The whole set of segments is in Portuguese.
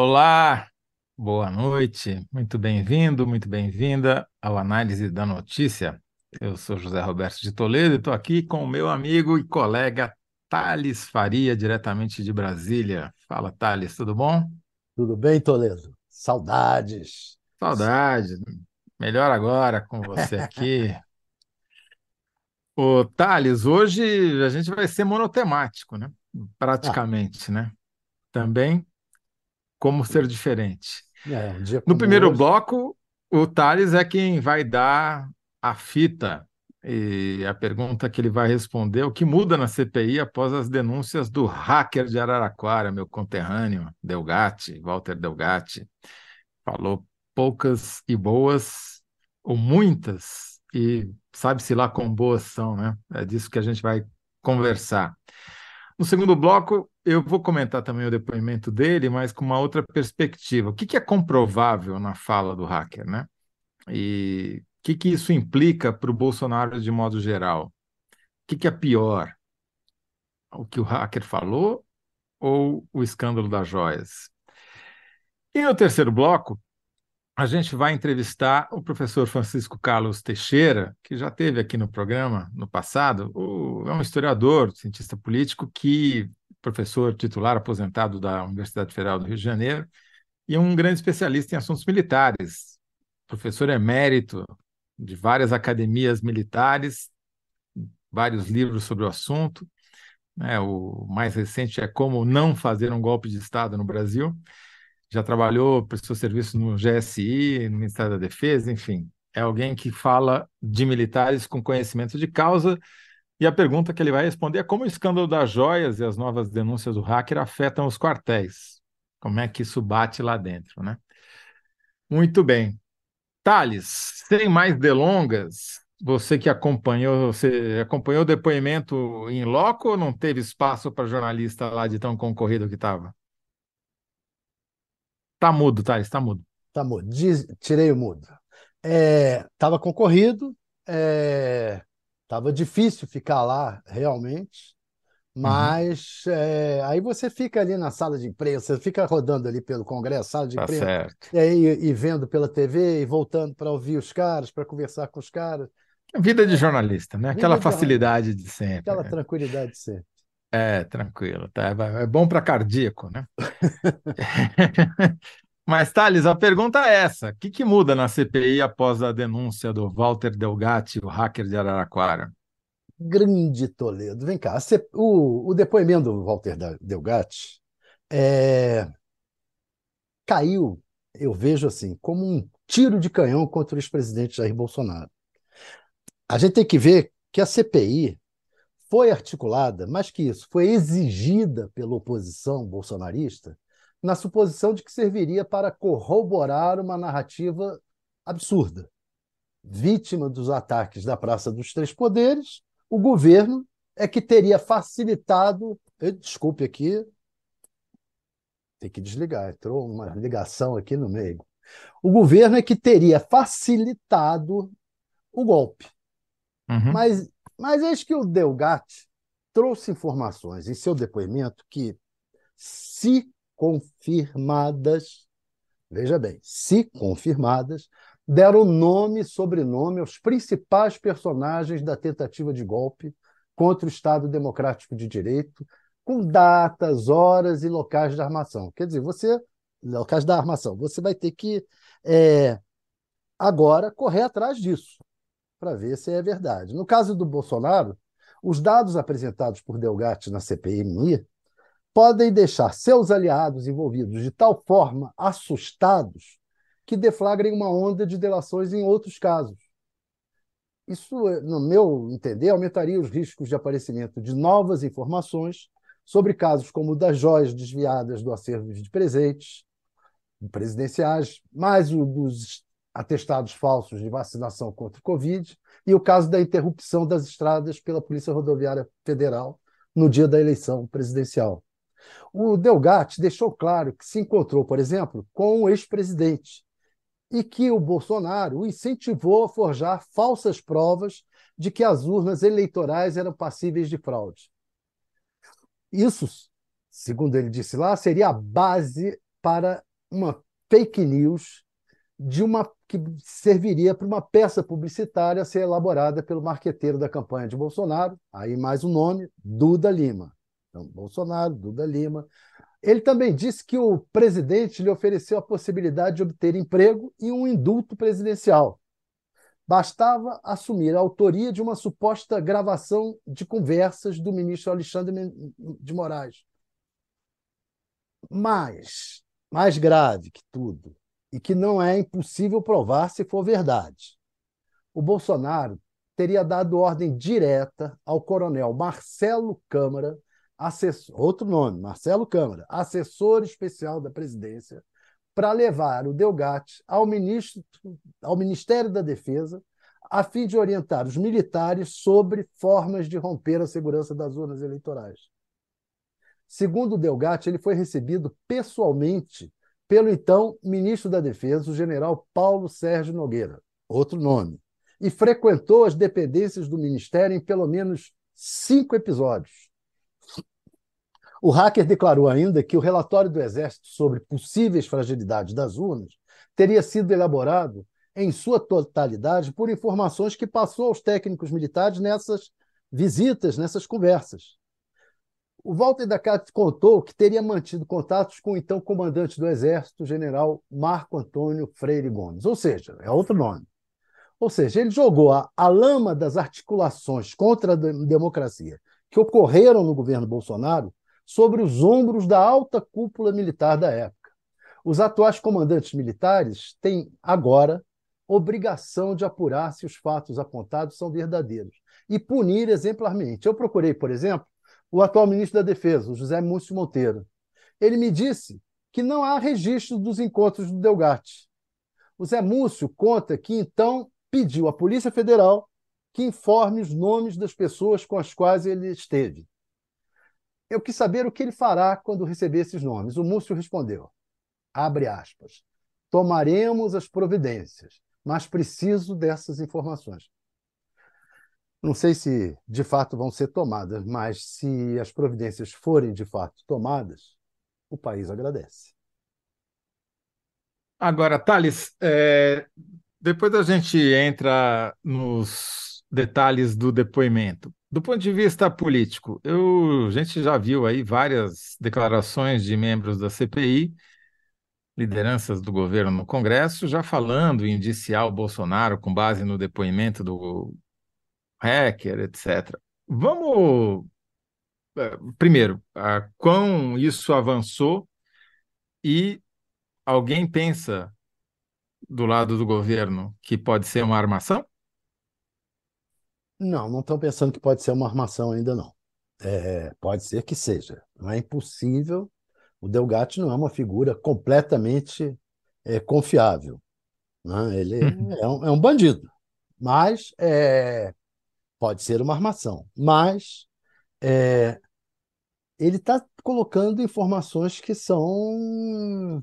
Olá, boa noite, muito bem-vindo, muito bem-vinda ao Análise da Notícia. Eu sou José Roberto de Toledo e estou aqui com o meu amigo e colega Thales Faria, diretamente de Brasília. Fala, Thales, tudo bom? Tudo bem, Toledo? Saudades. Saudade. Melhor agora com você aqui. Ô, Thales, hoje a gente vai ser monotemático, né? Ah, Praticamente, né? Também como ser diferente. é, um No primeiro hoje. bloco, o Thales é quem vai dar a fita e a pergunta que ele vai responder: o que muda na CPI após as denúncias do hacker de Araraquara, meu conterrâneo, Delgatti, Walter Delgatti? Falou poucas e boas, ou muitas, e sabe-se lá quão boas são, né? É disso que a gente vai conversar. No segundo bloco, eu vou comentar também o depoimento dele, mas com uma outra perspectiva. O que que é comprovável na fala do hacker, né? E o que que isso implica para o Bolsonaro de modo geral? O que que é pior? O que o hacker falou ou o escândalo das joias? E no terceiro bloco, a gente vai entrevistar o professor Francisco Carlos Teixeira, que já esteve aqui no programa no passado. O- é um historiador, cientista político, que professor titular aposentado da Universidade Federal do Rio de Janeiro e um grande especialista em assuntos militares. Professor emérito de várias academias militares, vários livros sobre o assunto. né? O mais recente é Como Não Fazer um Golpe de Estado no Brasil já trabalhou, prestou serviço no GSI, no Ministério da Defesa, enfim. É alguém que fala de militares com conhecimento de causa, e a pergunta que ele vai responder é como o escândalo das joias e as novas denúncias do hacker afetam os quartéis. Como é que isso bate lá dentro, né? Muito bem. Thales, sem mais delongas, você que acompanhou, você acompanhou o depoimento em loco ou não teve espaço para jornalista lá de tão concorrido que estava? Tá mudo, Thales, tá mudo. Tá mudo. Diz- tirei o mudo. Estava concorrido, estava difícil ficar lá realmente, Uhum. mas é, aí você fica ali na sala de imprensa, fica rodando ali pelo Congresso, sala de Tá imprensa, certo. e aí e vendo pela TV e voltando para ouvir os caras, para conversar com os caras. Vida de jornalista, né? Aquela de facilidade de sempre. aquela né? tranquilidade sempre. É, tranquilo, tá? É bom para cardíaco, né? Mas, Thales, a pergunta é essa: o que que muda na CPI após a denúncia do Walter Delgatti, o hacker de Araraquara? Grande Toledo. Vem cá, você- o, o depoimento do Walter Delgatti é, caiu, eu vejo assim, como um tiro de canhão contra o ex-presidente Jair Bolsonaro. A gente tem que ver que a CPI foi articulada, mais que isso, foi exigida pela oposição bolsonarista, na suposição de que serviria para corroborar uma narrativa absurda. Vítima dos ataques da Praça dos Três Poderes, o governo é que teria facilitado. eh, Desculpe aqui, tem que desligar, entrou uma ligação aqui no meio. O governo é que teria facilitado o golpe. Uhum. Mas, mas eis que o Delgatti trouxe informações em seu depoimento que, se confirmadas, veja bem, se confirmadas, deram nome e sobrenome aos principais personagens da tentativa de golpe contra o Estado Democrático de Direito, com datas, horas e locais da armação. Quer dizer, você, locais da armação, você vai ter que é, agora correr atrás disso para ver se é verdade. No caso do Bolsonaro, os dados apresentados por Delgatti na CPMI podem deixar seus aliados envolvidos de tal forma assustados que deflagrem uma onda de delações em outros casos. Isso, no meu entender, aumentaria os riscos de aparecimento de novas informações sobre casos como o das joias desviadas do acervo de presentes presidenciais, mais o dos atestados falsos de vacinação contra o Covid e o caso da interrupção das estradas pela Polícia Rodoviária Federal no dia da eleição presidencial. O Delgatti deixou claro que se encontrou, por exemplo, com o ex-presidente e que o Bolsonaro o incentivou a forjar falsas provas de que as urnas eleitorais eram passíveis de fraude. Isso, segundo ele disse lá, seria a base para uma fake news de uma que serviria para uma peça publicitária a ser elaborada pelo marqueteiro da campanha de Bolsonaro. Aí mais um nome, Duda Lima. Então, Bolsonaro, Duda Lima. Ele também disse que o presidente lhe ofereceu a possibilidade de obter emprego e um indulto presidencial. Bastava assumir a autoria de uma suposta gravação de conversas do ministro Alexandre de Moraes. Mas, mais grave que tudo, e que não é impossível provar se for verdade. O Bolsonaro teria dado ordem direta ao coronel Marcelo Câmara, assessor, outro nome, Marcelo Câmara, assessor especial da presidência, para levar o Delgatti ao, ao Ministério da Defesa, a fim de orientar os militares sobre formas de romper a segurança das urnas eleitorais. Segundo o Delgatti, ele foi recebido pessoalmente pelo então ministro da Defesa, o general Paulo Sérgio Nogueira, outro nome, e frequentou as dependências do ministério em pelo menos cinco episódios. O hacker declarou ainda que o relatório do Exército sobre possíveis fragilidades das urnas teria sido elaborado em sua totalidade por informações que passou aos técnicos militares nessas visitas, nessas conversas. O Walter da Casa contou que teria mantido contatos com o então comandante do Exército, general Marco Antônio Freire Gomes, ou seja, é outro nome. Ou seja, ele jogou a, a lama das articulações contra a democracia que ocorreram no governo Bolsonaro sobre os ombros da alta cúpula militar da época. Os atuais comandantes militares têm agora obrigação de apurar se os fatos apontados são verdadeiros e punir exemplarmente. Eu procurei, por exemplo, o atual ministro da Defesa, José Múcio Monteiro. Ele me disse que não há registro dos encontros do Delgatti. O Zé Múcio conta que então pediu à Polícia Federal que informe os nomes das pessoas com as quais ele esteve. Eu quis saber o que ele fará quando receber esses nomes. O Múcio respondeu: abre aspas. Tomaremos as providências, mas preciso dessas informações. Não sei se de fato vão ser tomadas, mas se as providências forem de fato tomadas, o país agradece. Agora, Thales, é, depois a gente entra nos detalhes do depoimento. Do ponto de vista político, eu, a gente já viu aí várias declarações de membros da CPI, lideranças do governo no Congresso, já falando em indiciar o Bolsonaro com base no depoimento do hacker, etc. Vamos, é, primeiro, a quão isso avançou e alguém pensa do lado do governo que pode ser uma armação? Não, não estão pensando que pode ser uma armação ainda não. É, pode ser que seja. Não é impossível. O Delgatti não é uma figura completamente é, confiável. Né? Ele uhum. é um, é um bandido. Mas é, Pode ser uma armação, mas é, ele está colocando informações que são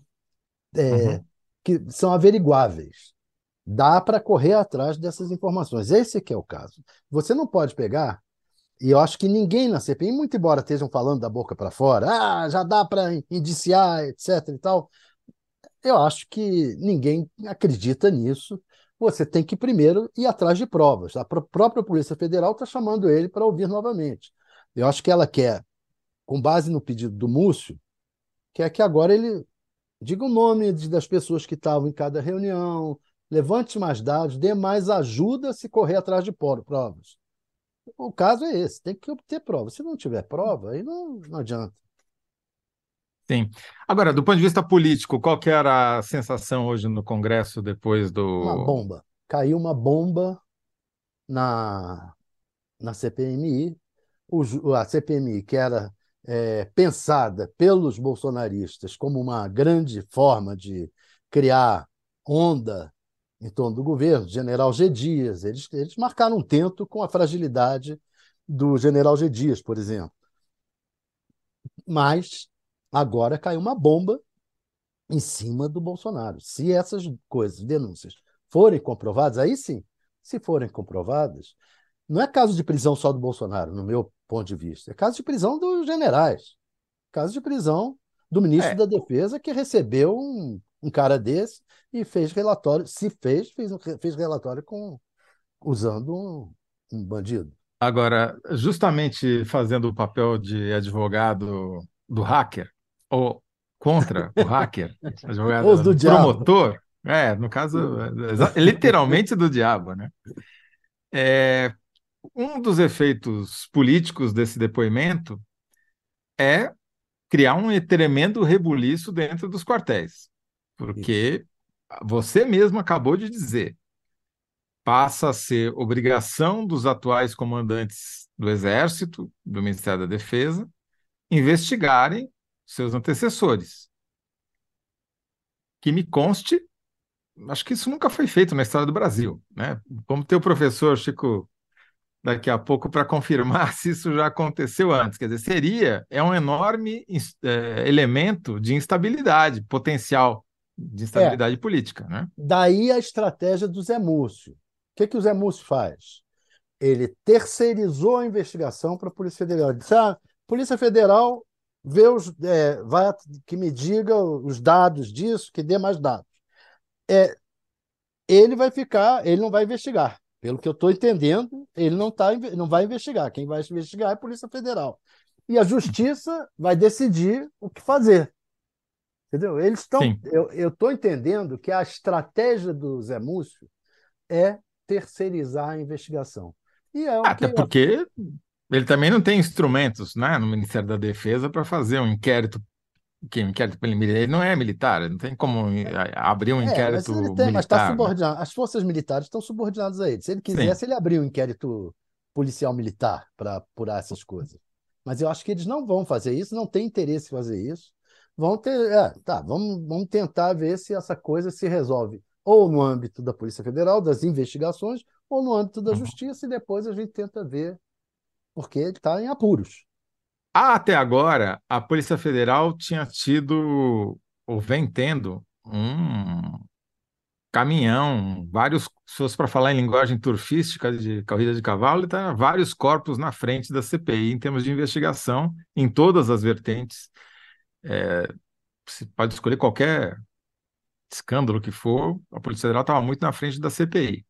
é, uhum. que são averiguáveis. Dá para correr atrás dessas informações. Esse que é o caso. Você não pode pegar e eu acho que ninguém na CPI, muito embora estejam falando da boca para fora, ah, já dá para indiciar, etc. e tal, eu acho que ninguém acredita nisso você tem que primeiro ir atrás de provas. A própria Polícia Federal está chamando ele para ouvir novamente. Eu acho que ela quer, com base no pedido do Múcio, quer que agora ele diga o nome das pessoas que estavam em cada reunião, levante mais dados, dê mais ajuda se correr atrás de provas. O caso é esse, tem que obter prova. Se não tiver prova, aí não, não adianta. Sim. Agora, do ponto de vista político, qual que era a sensação hoje no Congresso depois do. Uma bomba. Caiu uma bomba na, na CPMI. O, a CPMI, que era é, pensada pelos bolsonaristas como uma grande forma de criar onda em torno do governo, general G. Dias, eles, eles marcaram um tento com a fragilidade do general G. Dias, por exemplo. Mas Agora caiu uma bomba em cima do Bolsonaro. Se essas coisas, denúncias, forem comprovadas, aí sim, se forem comprovadas, não é caso de prisão só do Bolsonaro, no meu ponto de vista, é caso de prisão dos generais, caso de prisão do ministro É, da Defesa, que recebeu um, um cara desse e fez relatório, se fez, fez, fez relatório com usando um, um bandido. agora, justamente fazendo o papel de advogado do hacker, ou contra o hacker, Ou do advogado diabo. promotor, é, no caso, exa- literalmente do diabo, né? É, um dos efeitos políticos desse depoimento é criar um tremendo rebuliço dentro dos quartéis, Isso. porque você mesmo acabou de dizer, passa a ser obrigação dos atuais comandantes do Exército, do Ministério da Defesa, investigarem seus antecessores. Que me conste, acho que isso nunca foi feito na história do Brasil, né? Vamos ter o professor Chico daqui a pouco para confirmar se isso já aconteceu antes. Quer dizer, seria, é um enorme eh, elemento de instabilidade, potencial de É, instabilidade política, né? daí a estratégia do Zé Múcio. O que, que o Zé Múcio faz? Ele terceirizou a investigação para a Polícia Federal. Ele disse: ah, Polícia Federal vê os, é, vai, que me diga os dados disso, que dê mais dados. É, ele vai ficar, ele não vai investigar. Pelo que eu estou entendendo, ele não, tá, não vai investigar. Quem vai investigar é a Polícia Federal. E a Justiça vai decidir o que fazer. Entendeu? Eles estão. Sim, Eu estou entendendo que a estratégia do Zé Múcio é terceirizar a investigação. E é até que. porque ele também não tem instrumentos, né, no Ministério da Defesa para fazer um inquérito, que um inquérito preliminar, ele não é militar, não tem como eh, abrir um É, mas inquérito ele tem, mas está militar, né? subordinado. As forças militares estão subordinadas a ele. Se ele Sim, quisesse, ele abria um inquérito policial militar para apurar essas coisas. Mas eu acho que eles não vão fazer isso, não têm interesse em fazer isso. Vão ter, é, tá, vamos, vamos tentar ver se essa coisa se resolve ou no âmbito da Polícia Federal, das investigações, ou no âmbito da uhum. Justiça, e depois a gente tenta ver, porque ele está em apuros. Até agora, a Polícia Federal tinha tido, ou vem tendo, um caminhão, vários, se fosse para falar em linguagem turfística de corrida de cavalo, tá vários corpos na frente da CPI em termos de investigação em todas as vertentes. É, se pode escolher qualquer escândalo que for, a Polícia Federal estava muito na frente da CPI.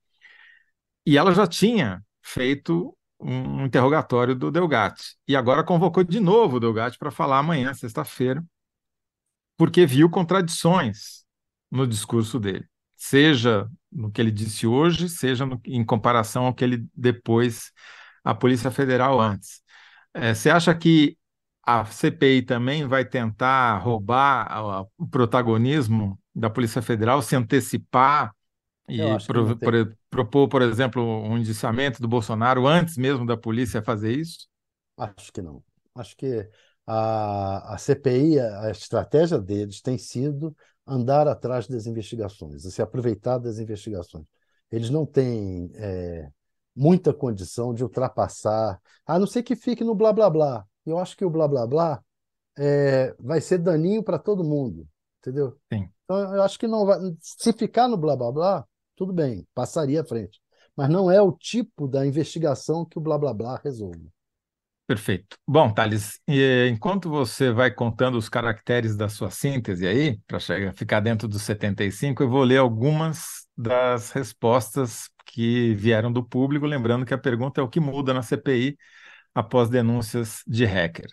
E ela já tinha feito um interrogatório do Delgatti. E agora convocou de novo o Delgatti para falar amanhã, sexta-feira, porque viu contradições no discurso dele, seja no que ele disse hoje, seja no, em comparação ao que ele depois a Polícia Federal antes. É, você acha que a CPI também vai tentar roubar o protagonismo da Polícia Federal, se antecipar e pro, pro, propor, por exemplo, um indiciamento do Bolsonaro antes mesmo da polícia fazer isso? Acho que não. Acho que a, a CPI, a estratégia deles tem sido andar atrás das investigações, se aproveitar das investigações. Eles não têm é, muita condição de ultrapassar, a não ser que fique no blá blá blá. Eu acho que o blá blá blá é, vai ser daninho para todo mundo, entendeu? Sim. Então, eu acho que não vai. Se ficar no blá blá blá, tudo bem, passaria à frente. Mas não é o tipo da investigação que o blá blá blá resolve. Perfeito. Bom, Thales, e, enquanto você vai contando os caracteres da sua síntese aí, para ficar dentro dos 75, eu vou ler algumas das respostas que vieram do público, lembrando que a pergunta é o que muda na CPI após denúncias de hacker.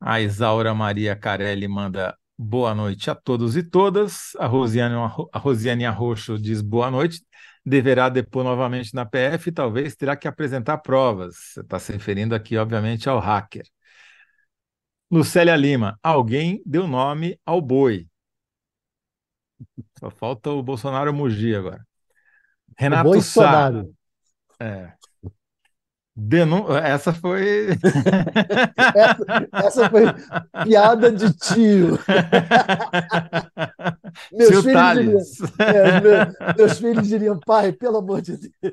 A Isaura Maria Carelli manda boa noite a todos e todas. A Rosiane, a Rosiane Arroxo diz boa noite. Deverá depor novamente na PF e talvez terá que apresentar provas. Você está se referindo aqui, obviamente, ao hacker. Lucélia Lima, alguém deu nome ao boi. Só falta o Bolsonaro mugir agora. Renato Sá. É. Denun... Essa foi. essa, essa, foi piada de tio. meus, Tio filhos diriam, é, meu, meus filhos diriam, pai, pelo amor de Deus.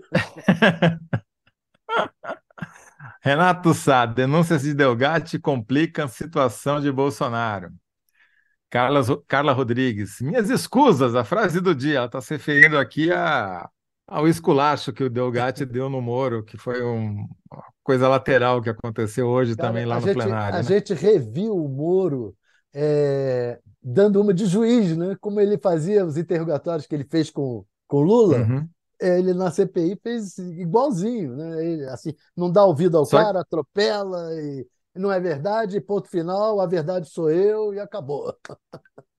Renato Sá, denúncias de Delgatti complicam a situação de Bolsonaro. Carla, Carla Rodrigues, minhas escusas, a frase do dia, ela está se referindo aqui a, ao esculacho que o Delgatti deu no Moro, que foi um, uma coisa lateral que aconteceu hoje Cara, também lá no gente, plenário. A né? gente reviu o Moro é, dando uma de juiz, né? como ele fazia os interrogatórios que ele fez com, com Lula. Uhum. Ele na CPI fez igualzinho, né? Ele, assim, não dá ouvido ao Só... cara, atropela e não é verdade, ponto final, a verdade sou eu e acabou.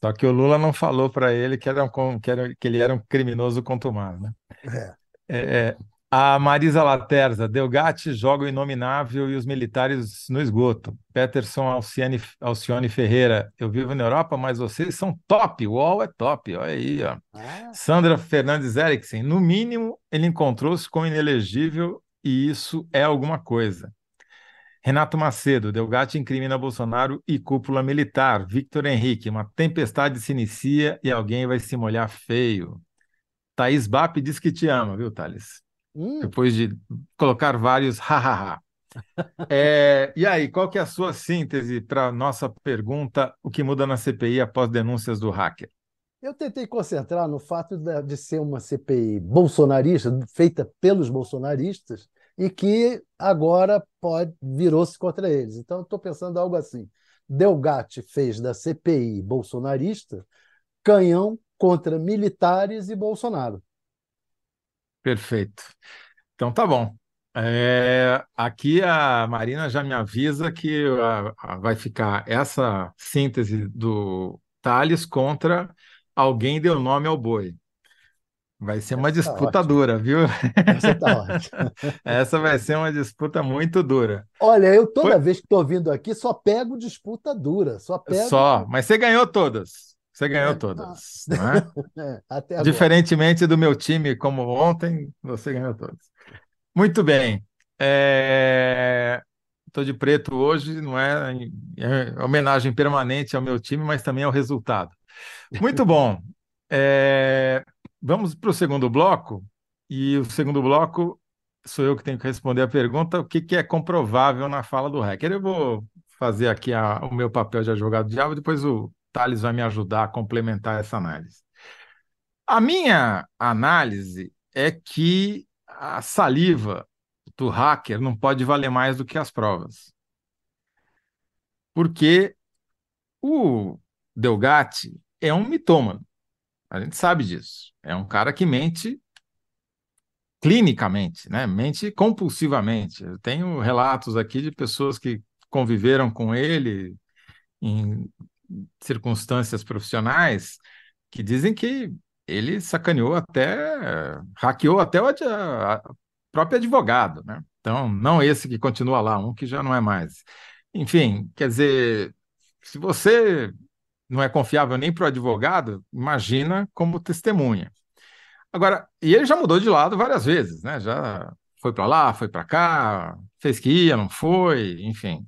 Só que o Lula não falou para ele que, era um, que, era, que ele era um criminoso contumado, né? É. É, é. A Marisa Laterza, Delgatti joga o inominável e os militares no esgoto. Peterson Alcione, Alcione Ferreira, eu vivo na Europa, mas vocês são top, o UOL é top, olha aí. Ó. Ah. Sandra Fernandes Eriksen, no mínimo ele encontrou-se com inelegível e isso é alguma coisa. Renato Macedo, Delgatti incrimina Bolsonaro e cúpula militar. Victor Henrique, uma tempestade se inicia e alguém vai se molhar feio. Thaís Bap diz que te ama, viu, Thales? Hum. Depois de colocar vários hahaha. é, e aí, qual que é a sua síntese para a nossa pergunta, o que muda na CPI após denúncias do hacker? Eu tentei concentrar no fato de ser uma CPI bolsonarista, feita pelos bolsonaristas, e que agora pode virou-se contra eles. Então, estou pensando algo assim. Delgatti fez da CPI bolsonarista canhão contra militares e Bolsonaro. Perfeito. Então tá bom. É, aqui a Marina já me avisa que a, a, vai ficar essa síntese do Thales contra alguém deu nome ao boi. Vai ser uma Essa tá disputa dura, viu? Essa tá ótima. Essa vai ser uma disputa muito dura. Olha, eu toda Foi... vez que estou vindo aqui só pego disputa dura, só pego. Só, mas você ganhou todas. Você ganhou é, todas, tá. não é? é Diferentemente do meu time, como ontem, você ganhou todas. Muito bem. Estou é... de preto hoje, não é, é homenagem permanente ao meu time, mas também ao resultado. Muito bom. É... Vamos para o segundo bloco, e o segundo bloco sou eu que tenho que responder a pergunta: o que, que é comprovável na fala do hacker? Eu vou fazer aqui a, o meu papel de advogado diabo, depois o Thales vai me ajudar a complementar essa análise. A minha análise é que a saliva do hacker não pode valer mais do que as provas. Porque o Delgatti é um mitômano. A gente sabe disso. É um cara que mente clinicamente, né? Mente compulsivamente. Eu tenho relatos aqui de pessoas que conviveram com ele em circunstâncias profissionais que dizem que ele sacaneou até, hackeou até o próprio advogado, né? Então, não esse que continua lá, um que já não é mais. Enfim, quer dizer, se você não é confiável nem para o advogado, imagina como testemunha. Agora, e ele já mudou de lado várias vezes, né? Já foi para lá, foi para cá, fez que ia, não foi, enfim,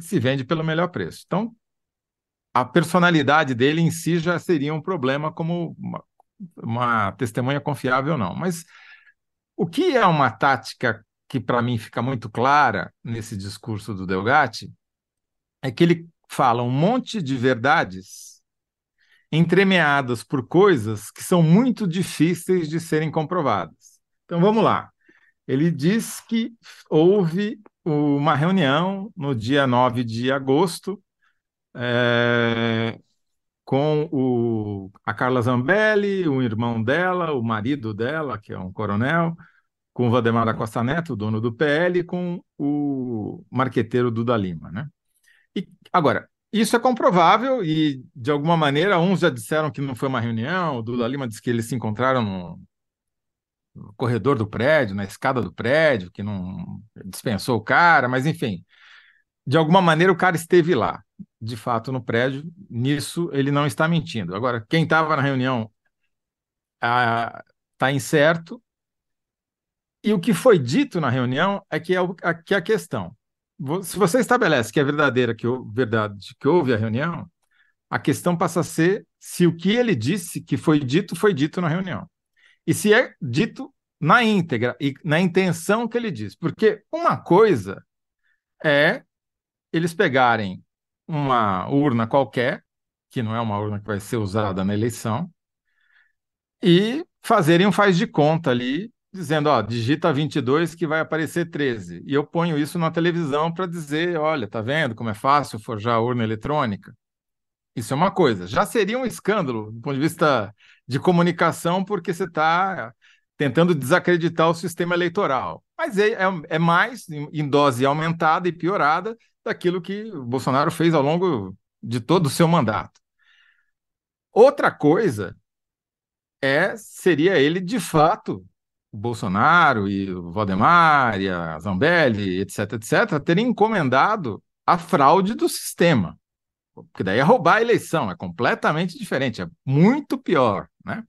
se vende pelo melhor preço. Então, a personalidade dele em si já seria um problema como uma, uma testemunha confiável, não. Mas o que é uma tática que para mim fica muito clara nesse discurso do Delgatti é que ele fala um monte de verdades entremeadas por coisas que são muito difíceis de serem comprovadas. Então vamos lá. Ele diz que houve uma reunião no dia 9 de agosto é, com o, a Carla Zambelli, o irmão dela, o marido dela, que é um coronel, com o Valdemar da Costa Neto, dono do PL, com o marqueteiro Duda Lima, né? E, agora, isso é comprovável e, de alguma maneira, uns já disseram que não foi uma reunião, o Duda Lima disse que eles se encontraram no, no corredor do prédio, na escada do prédio, que não dispensou o cara, mas enfim, de alguma maneira o cara esteve lá, de fato, no prédio, nisso ele não está mentindo. Agora, quem estava na reunião está incerto, e o que foi dito na reunião é que é, o, que é a questão se você estabelece que é verdadeira, que, verdade, que houve a reunião, a questão passa a ser se o que ele disse que foi dito foi dito na reunião. E se é dito na íntegra e na intenção que ele diz. Porque uma coisa é eles pegarem uma urna qualquer, que não é uma urna que vai ser usada na eleição, e fazerem um faz de conta ali dizendo, ó, digita 22 que vai aparecer 13. E eu ponho isso na televisão para dizer, olha, tá vendo como é fácil forjar urna eletrônica? Isso é uma coisa. Já seria um escândalo do ponto de vista de comunicação, porque você está tentando desacreditar o sistema eleitoral. Mas é, é, é mais em dose aumentada e piorada daquilo que o Bolsonaro fez ao longo de todo o seu mandato. Outra coisa é seria ele de fato o Bolsonaro e o Valdemar e a Zambelli, etc, etc, terem encomendado a fraude do sistema. Porque daí é roubar a eleição, é completamente diferente, é muito pior, né?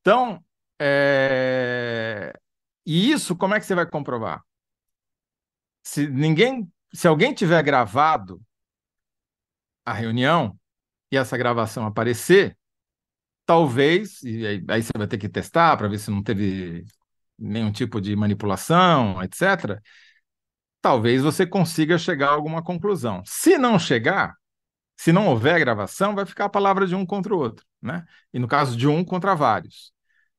Então, é... e isso como é que você vai comprovar? Se ninguém, se alguém tiver gravado a reunião e essa gravação aparecer, talvez, e aí, aí você vai ter que testar para ver se não teve nenhum tipo de manipulação, etc. Talvez você consiga chegar a alguma conclusão. Se não chegar, se não houver gravação, vai ficar a palavra de um contra o outro, né? E no caso de um contra vários.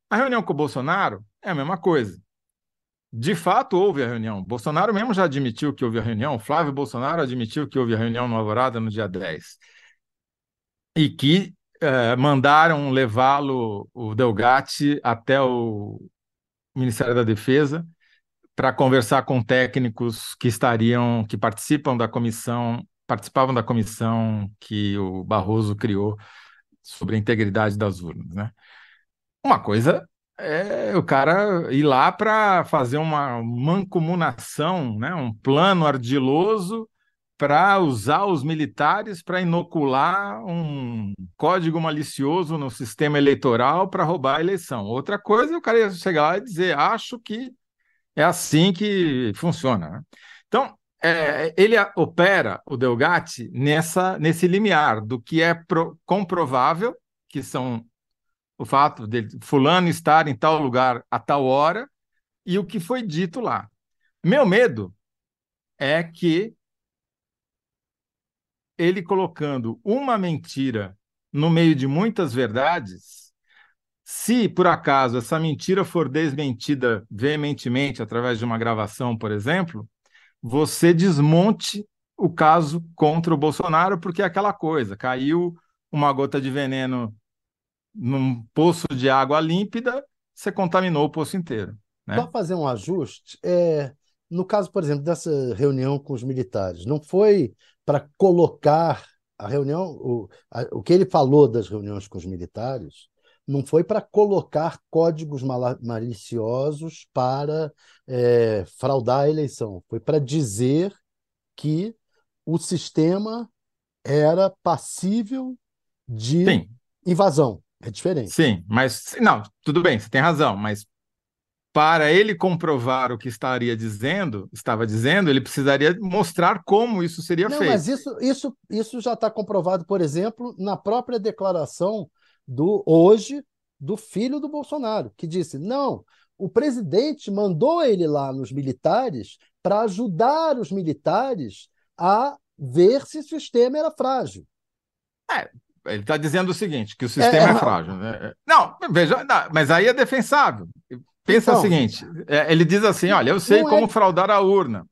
A reunião com o Bolsonaro é a mesma coisa. De fato, houve a reunião. Bolsonaro mesmo já admitiu que houve a reunião. Flávio Bolsonaro admitiu que houve a reunião no Alvorada no dia 10. E que eh, mandaram levá-lo, o Delgatti, até o Ministério da Defesa para conversar com técnicos que estariam, que participam da comissão, participavam da comissão que o Barroso criou sobre a integridade das urnas, né? Uma coisa é o cara ir lá para fazer uma mancomunação, né? Um plano ardiloso para usar os militares para inocular um código malicioso no sistema eleitoral para roubar a eleição. Outra coisa o cara ia chegar lá e dizer: acho que é assim que funciona. Né? Então, é, ele opera, o Delgatti, nessa, nesse limiar do que é pro, comprovável, que são o fato de fulano estar em tal lugar a tal hora, e o que foi dito lá. Meu medo é que ele colocando uma mentira no meio de muitas verdades, se por acaso essa mentira for desmentida veementemente através de uma gravação, por exemplo, você desmonte o caso contra o Bolsonaro, porque é aquela coisa, caiu uma gota de veneno num poço de água límpida, você contaminou o poço inteiro. Né? Só fazer um ajuste, é, no caso, por exemplo, dessa reunião com os militares, não foi para colocar a reunião, o, a, o que ele falou das reuniões com os militares, não foi para colocar códigos maliciosos para é, fraudar a eleição, foi para dizer que o sistema era passível de Sim. invasão. É diferente. Sim, mas não, tudo bem, você tem razão, mas para ele comprovar o que estaria dizendo, estava dizendo, ele precisaria mostrar como isso seria Não, feito. Mas isso, isso, isso já está comprovado, por exemplo, na própria declaração do hoje do filho do Bolsonaro, que disse: não, o presidente mandou ele lá nos militares para ajudar os militares a ver se o sistema era frágil. É, ele está dizendo o seguinte, que o sistema é, é frágil. Né? Não, veja, não, mas aí é defensável. Pensa então, o seguinte: é, ele diz assim: olha, eu sei como é... fraudar a urna.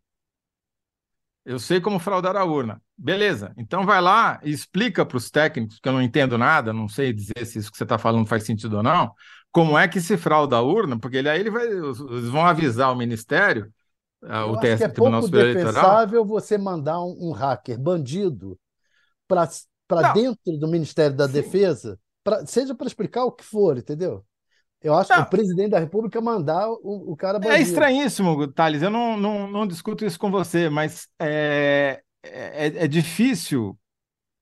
Eu sei como fraudar a urna. Beleza, então vai lá e explica para os técnicos, que eu não entendo nada, não sei dizer se isso que você está falando faz sentido ou não, como é que se frauda a urna, porque ele, aí ele vai, eles vão avisar o Ministério, ah, eu o TSE, é Tribunal Superior Eleitoral. É defensável você mandar um, um hacker bandido para dentro do Ministério da Sim. Defesa, pra, seja para explicar o que for, entendeu? Eu acho não. que o presidente da República mandar o, o cara bandido. É estranhíssimo, Thales. Eu não, não, não discuto isso com você, mas é, é, é difícil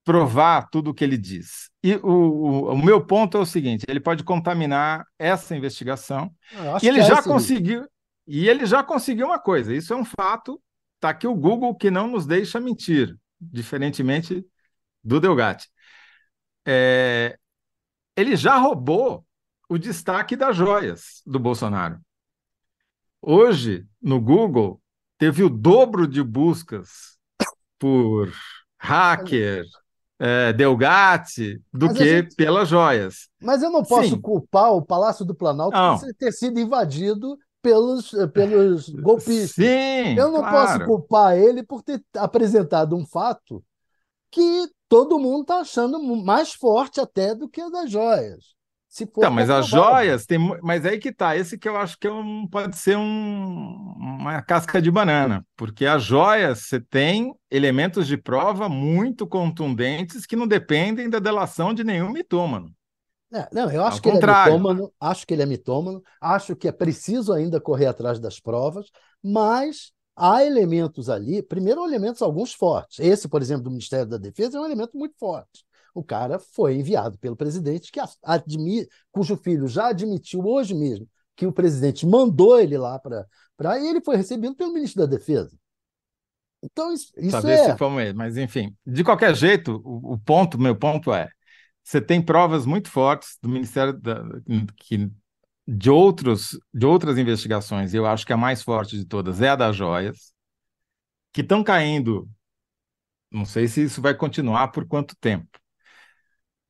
provar tudo o que ele diz. E o, o, o, meu ponto é o seguinte: ele pode contaminar essa investigação. E ele já conseguiu. E ele já conseguiu uma coisa. Isso é um fato. Está aqui o Google que não nos deixa mentir, diferentemente do Delgatti. É, ele já roubou o destaque das joias do Bolsonaro. Hoje, no Google, teve o dobro de buscas por hacker, é, Delgatti do Mas que gente- pelas joias. Mas eu não posso Sim. culpar o Palácio do Planalto Não. por ter sido invadido pelos, pelos golpistas. Sim, Eu não posso claro. culpar ele por ter apresentado um fato que todo mundo está achando mais forte até do que o das joias. Se for Então, mas as joias tem, mas aí que tá, esse que eu acho que é um, pode ser um- uma casca de banana, porque as joias você tem elementos de prova muito contundentes que não dependem da delação de nenhum mitômano. É, não, eu acho Ao que ele é contrário. mitômano, acho que ele é mitômano, acho que é preciso ainda correr atrás das provas, mas há elementos ali, primeiro elementos alguns fortes. Esse, por exemplo, do Ministério da Defesa é um elemento muito forte. O cara foi enviado pelo presidente, que admi, cujo filho já admitiu hoje mesmo que o presidente mandou ele lá para. E ele foi recebido pelo ministro da Defesa. Então, isso, isso Talvez é. se mesmo, mas enfim, de qualquer jeito, o, o ponto, meu ponto é, você tem provas muito fortes do Ministério da, que de outros de outras investigações, e eu acho que a mais forte de todas é a das joias, que estão caindo. Não sei se isso vai continuar por quanto tempo.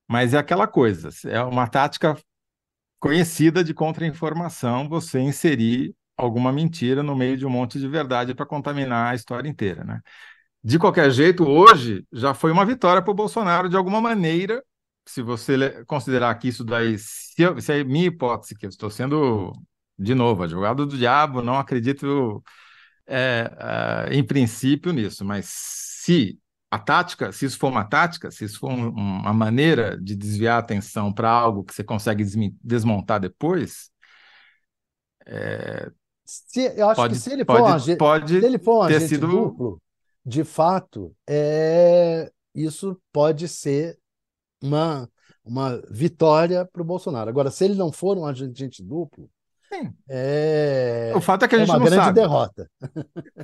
Mas é aquela coisa, é uma tática conhecida de contra-informação você inserir alguma mentira no meio de um monte de verdade para contaminar a história inteira, né? De qualquer jeito, hoje já foi uma vitória para o Bolsonaro de alguma maneira, se você considerar que isso daí, se, eu, se é minha hipótese, que eu estou sendo, de novo, advogado do diabo, não acredito é, é, em princípio nisso, mas se a tática, se isso for uma tática, se isso for um, uma maneira de desviar a atenção para algo que você consegue desmontar depois, é, se, eu acho pode, que se ele pode, for um agente, pode se ele for um ter agente sido duplo, de fato, é, isso pode ser uma, uma vitória para o Bolsonaro. Agora, se ele não for um agente duplo, Sim. é, o fato é que a é gente uma não grande sabe. derrota.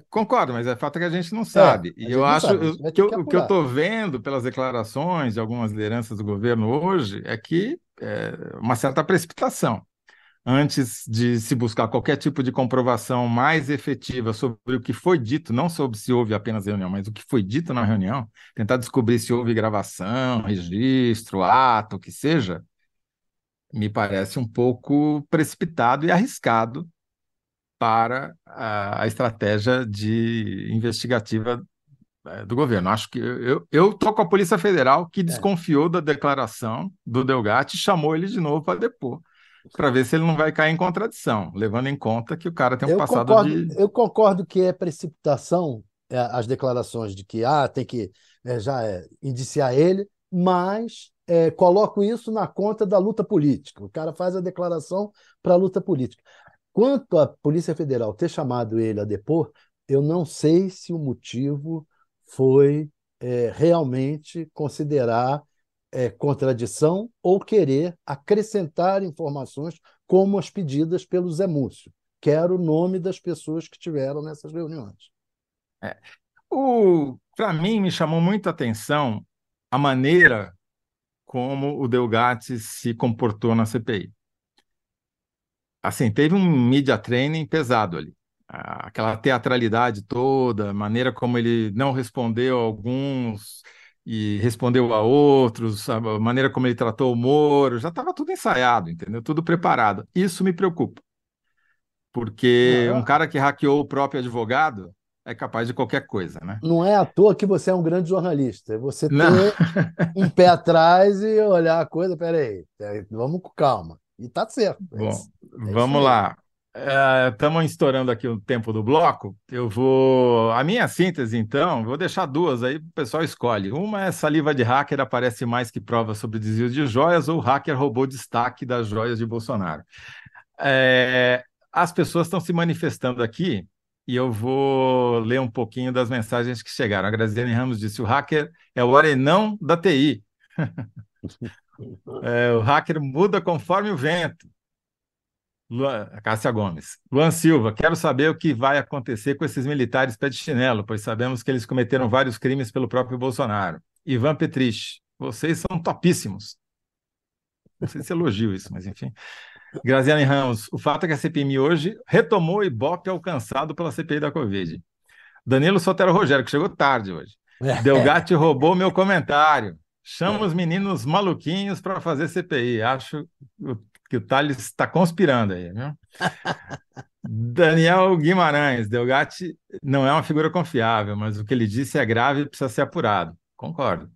Concordo, mas o fato é que a gente não sabe. a e eu acho sabe, que eu- o que eu estou vendo pelas declarações de algumas lideranças do governo hoje é que é uma certa precipitação. Antes de se buscar qualquer tipo de comprovação mais efetiva sobre o que foi dito, não sobre se houve apenas reunião, mas o que foi dito na reunião, tentar descobrir se houve gravação, registro, ato, o que seja, me parece um pouco precipitado e arriscado para a, a estratégia de investigativa eh, do governo. Acho que eu tô com a Polícia Federal que desconfiou da declaração do Delgatti e chamou ele de novo para depor, para ver se ele não vai cair em contradição, levando em conta que o cara tem um Eu passado concordo, de eu concordo que é precipitação é, as declarações de que ah, tem que é, já é, indiciar ele, mas é, coloco isso na conta da luta política. O cara faz a declaração para a luta política. Quanto à Polícia Federal ter chamado ele a depor, eu não sei se o motivo foi é, realmente considerar é, contradição ou querer acrescentar informações como as pedidas pelo Zé Múcio. Quero o nome das pessoas que tiveram nessas reuniões. É. Para mim, me chamou muito a atenção a maneira como o Delgatti se comportou na CPI. Assim, teve um media training pesado ali. Aquela teatralidade toda, a maneira como ele não respondeu a alguns e respondeu a outros, a maneira como ele tratou o Moro, já estava tudo ensaiado, entendeu? Tudo preparado. Isso me preocupa. Porque um cara que hackeou o próprio advogado é capaz de qualquer coisa, né? Não é à toa que você é um grande jornalista. É você ter não. um pé atrás e olhar a coisa, peraí, vamos com calma. E tá certo. Bom, é vamos lá. Estamos é, estourando aqui o tempo do bloco. Eu vou. A minha síntese, então, vou deixar duas aí, o pessoal escolhe. Uma é saliva de hacker aparece mais que prova sobre desvio de joias, ou hacker roubou destaque das joias de Bolsonaro. É, as pessoas estão se manifestando aqui e eu vou ler um pouquinho das mensagens que chegaram. A Graziane Ramos disse: o hacker é o arenão da TI. é, o hacker muda conforme o vento. Luan, Cássia Gomes. Luan Silva, quero saber o que vai acontecer com esses militares pé de chinelo, pois sabemos que eles cometeram vários crimes pelo próprio Bolsonaro. Ivan Petrich, vocês são topíssimos. Não sei se elogio isso, mas enfim. Graziane Ramos, o fato é que a CPMI hoje retomou o Ibope alcançado pela CPI da Covid. Danilo Sotero Rogério, que chegou tarde hoje. Delgatti roubou meu comentário. Chama os meninos maluquinhos para fazer CPI. Acho que o Thales está conspirando aí, viu? Daniel Guimarães, Delgatti não é uma figura confiável, mas o que ele disse é grave e precisa ser apurado. Concordo.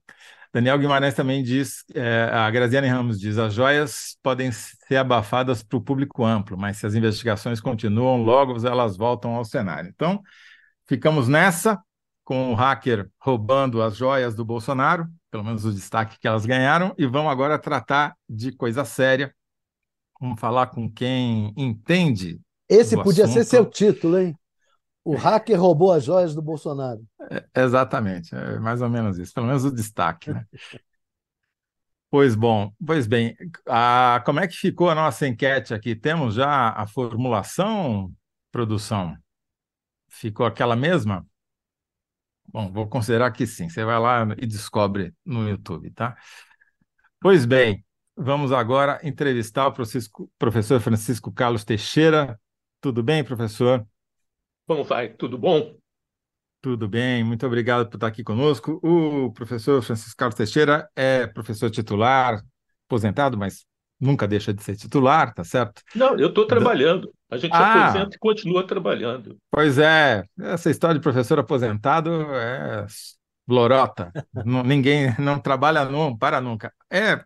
Daniel Guimarães também diz, é, a Graziane Ramos diz, as joias podem ser abafadas para o público amplo, mas se as investigações continuam, logo elas voltam ao cenário. Então, ficamos nessa, com o hacker roubando as joias do Bolsonaro, pelo menos o destaque que elas ganharam, e vamos agora tratar de coisa séria. Vamos falar com quem entende. Esse podia assunto. ser seu título, hein? O hacker roubou as joias do Bolsonaro. É, exatamente, é mais ou menos isso, pelo menos o destaque, né? Pois bom, pois bem, a, como é que ficou a nossa enquete aqui? Temos já a formulação, produção? Ficou aquela mesma? Bom, vou considerar que sim. Você vai lá e descobre no YouTube, tá? Pois bem, vamos agora entrevistar o professor Francisco Carlos Teixeira. Tudo bem, professor? Como vai? Tudo bom? Tudo bem, muito obrigado por estar aqui conosco. O professor Francisco Carlos Teixeira é professor titular, aposentado, mas nunca deixa de ser titular, tá certo? Não, eu estou trabalhando. A gente ah, aposenta e continua trabalhando. Pois é, essa história de professor aposentado é lorota. não, ninguém não trabalha não para nunca. É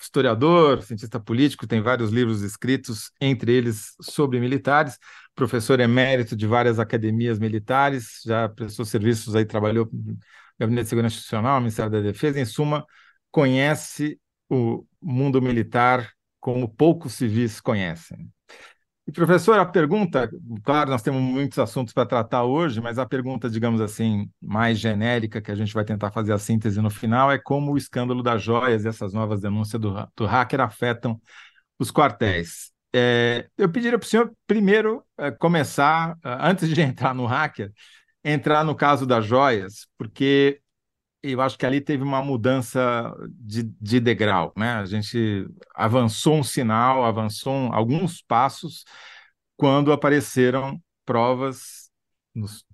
historiador, cientista político, tem vários livros escritos, entre eles sobre militares, professor emérito de várias academias militares, já prestou serviços aí, trabalhou no Gabinete de Segurança Institucional, Ministério da Defesa, em suma, conhece o mundo militar como poucos civis conhecem. E, professor, a pergunta, claro, nós temos muitos assuntos para tratar hoje, mas a pergunta, digamos assim, mais genérica, que a gente vai tentar fazer a síntese no final, é como o escândalo das joias e essas novas denúncias do, do hacker afetam os quartéis. É, eu pediria para o senhor, primeiro, é, começar, é, antes de entrar no hacker, entrar no caso das joias, porque eu acho que ali teve uma mudança de, de degrau, né? A gente avançou um sinal, avançou um, alguns passos quando apareceram provas, nos,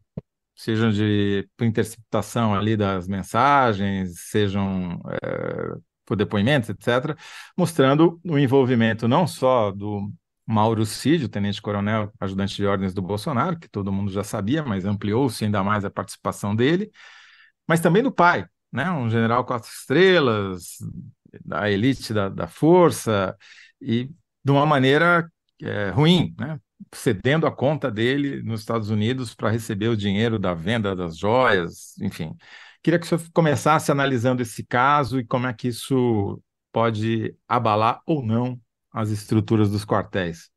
sejam de interceptação ali das mensagens, sejam é, por depoimentos, etc., mostrando o envolvimento não só do Mauro Cid, tenente-coronel, ajudante de ordens do Bolsonaro, que todo mundo já sabia, mas ampliou-se ainda mais a participação dele, mas também do pai, né? um general quatro estrelas, da elite da, da força, e de uma maneira é, ruim, né? cedendo a conta dele nos Estados Unidos para receber o dinheiro da venda das joias, enfim. Queria que o senhor começasse analisando esse caso e como é que isso pode abalar ou não as estruturas dos quartéis.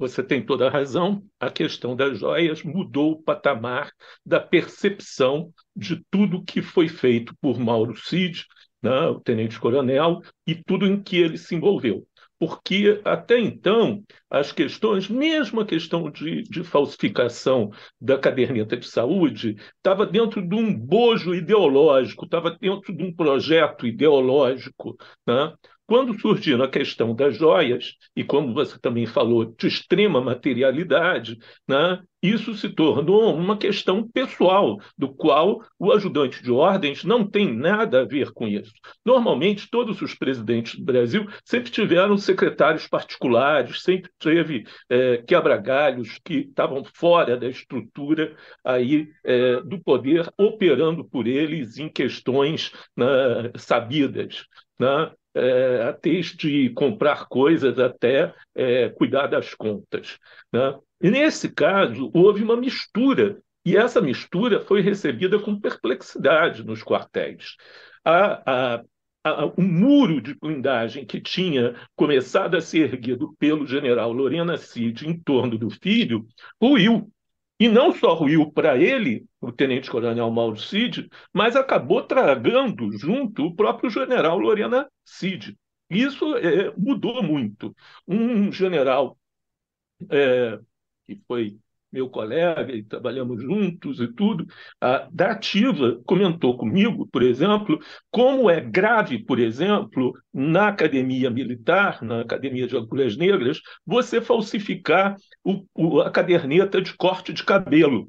Você tem toda a razão. A questão das joias mudou o patamar da percepção de tudo que foi feito por Mauro Cid, né, o tenente-coronel, e tudo em que ele se envolveu. Porque até então, as questões, mesmo a questão de, de falsificação da caderneta de saúde, estava dentro de um bojo ideológico, estava dentro de um projeto ideológico. Né? Quando surgiu a questão das joias, e como você também falou, de extrema materialidade, né, isso se tornou uma questão pessoal, do qual o ajudante de ordens não tem nada a ver com isso. Normalmente, todos os presidentes do Brasil sempre tiveram secretários particulares, sempre teve é, quebra-galhos que estavam fora da estrutura aí é, do poder, operando por eles em questões né, sabidas. Né? É, desde comprar coisas até é, cuidar das contas. Né? E nesse caso, houve uma mistura, e essa mistura foi recebida com perplexidade nos quartéis. A, a, a, o muro de blindagem que tinha começado a ser erguido pelo general Lorena Cid em torno do filho ruiu. E não só ruiu para ele, o tenente-coronel Mauro Cid, mas acabou tragando junto o próprio general Lorena Cid. Isso é, mudou muito. Um general é, que foi meu colega, e trabalhamos juntos e tudo, a, da Ativa comentou comigo, por exemplo, como é grave, por exemplo, na academia militar, na academia de agulhas negras, você falsificar o, o, a caderneta de corte de cabelo,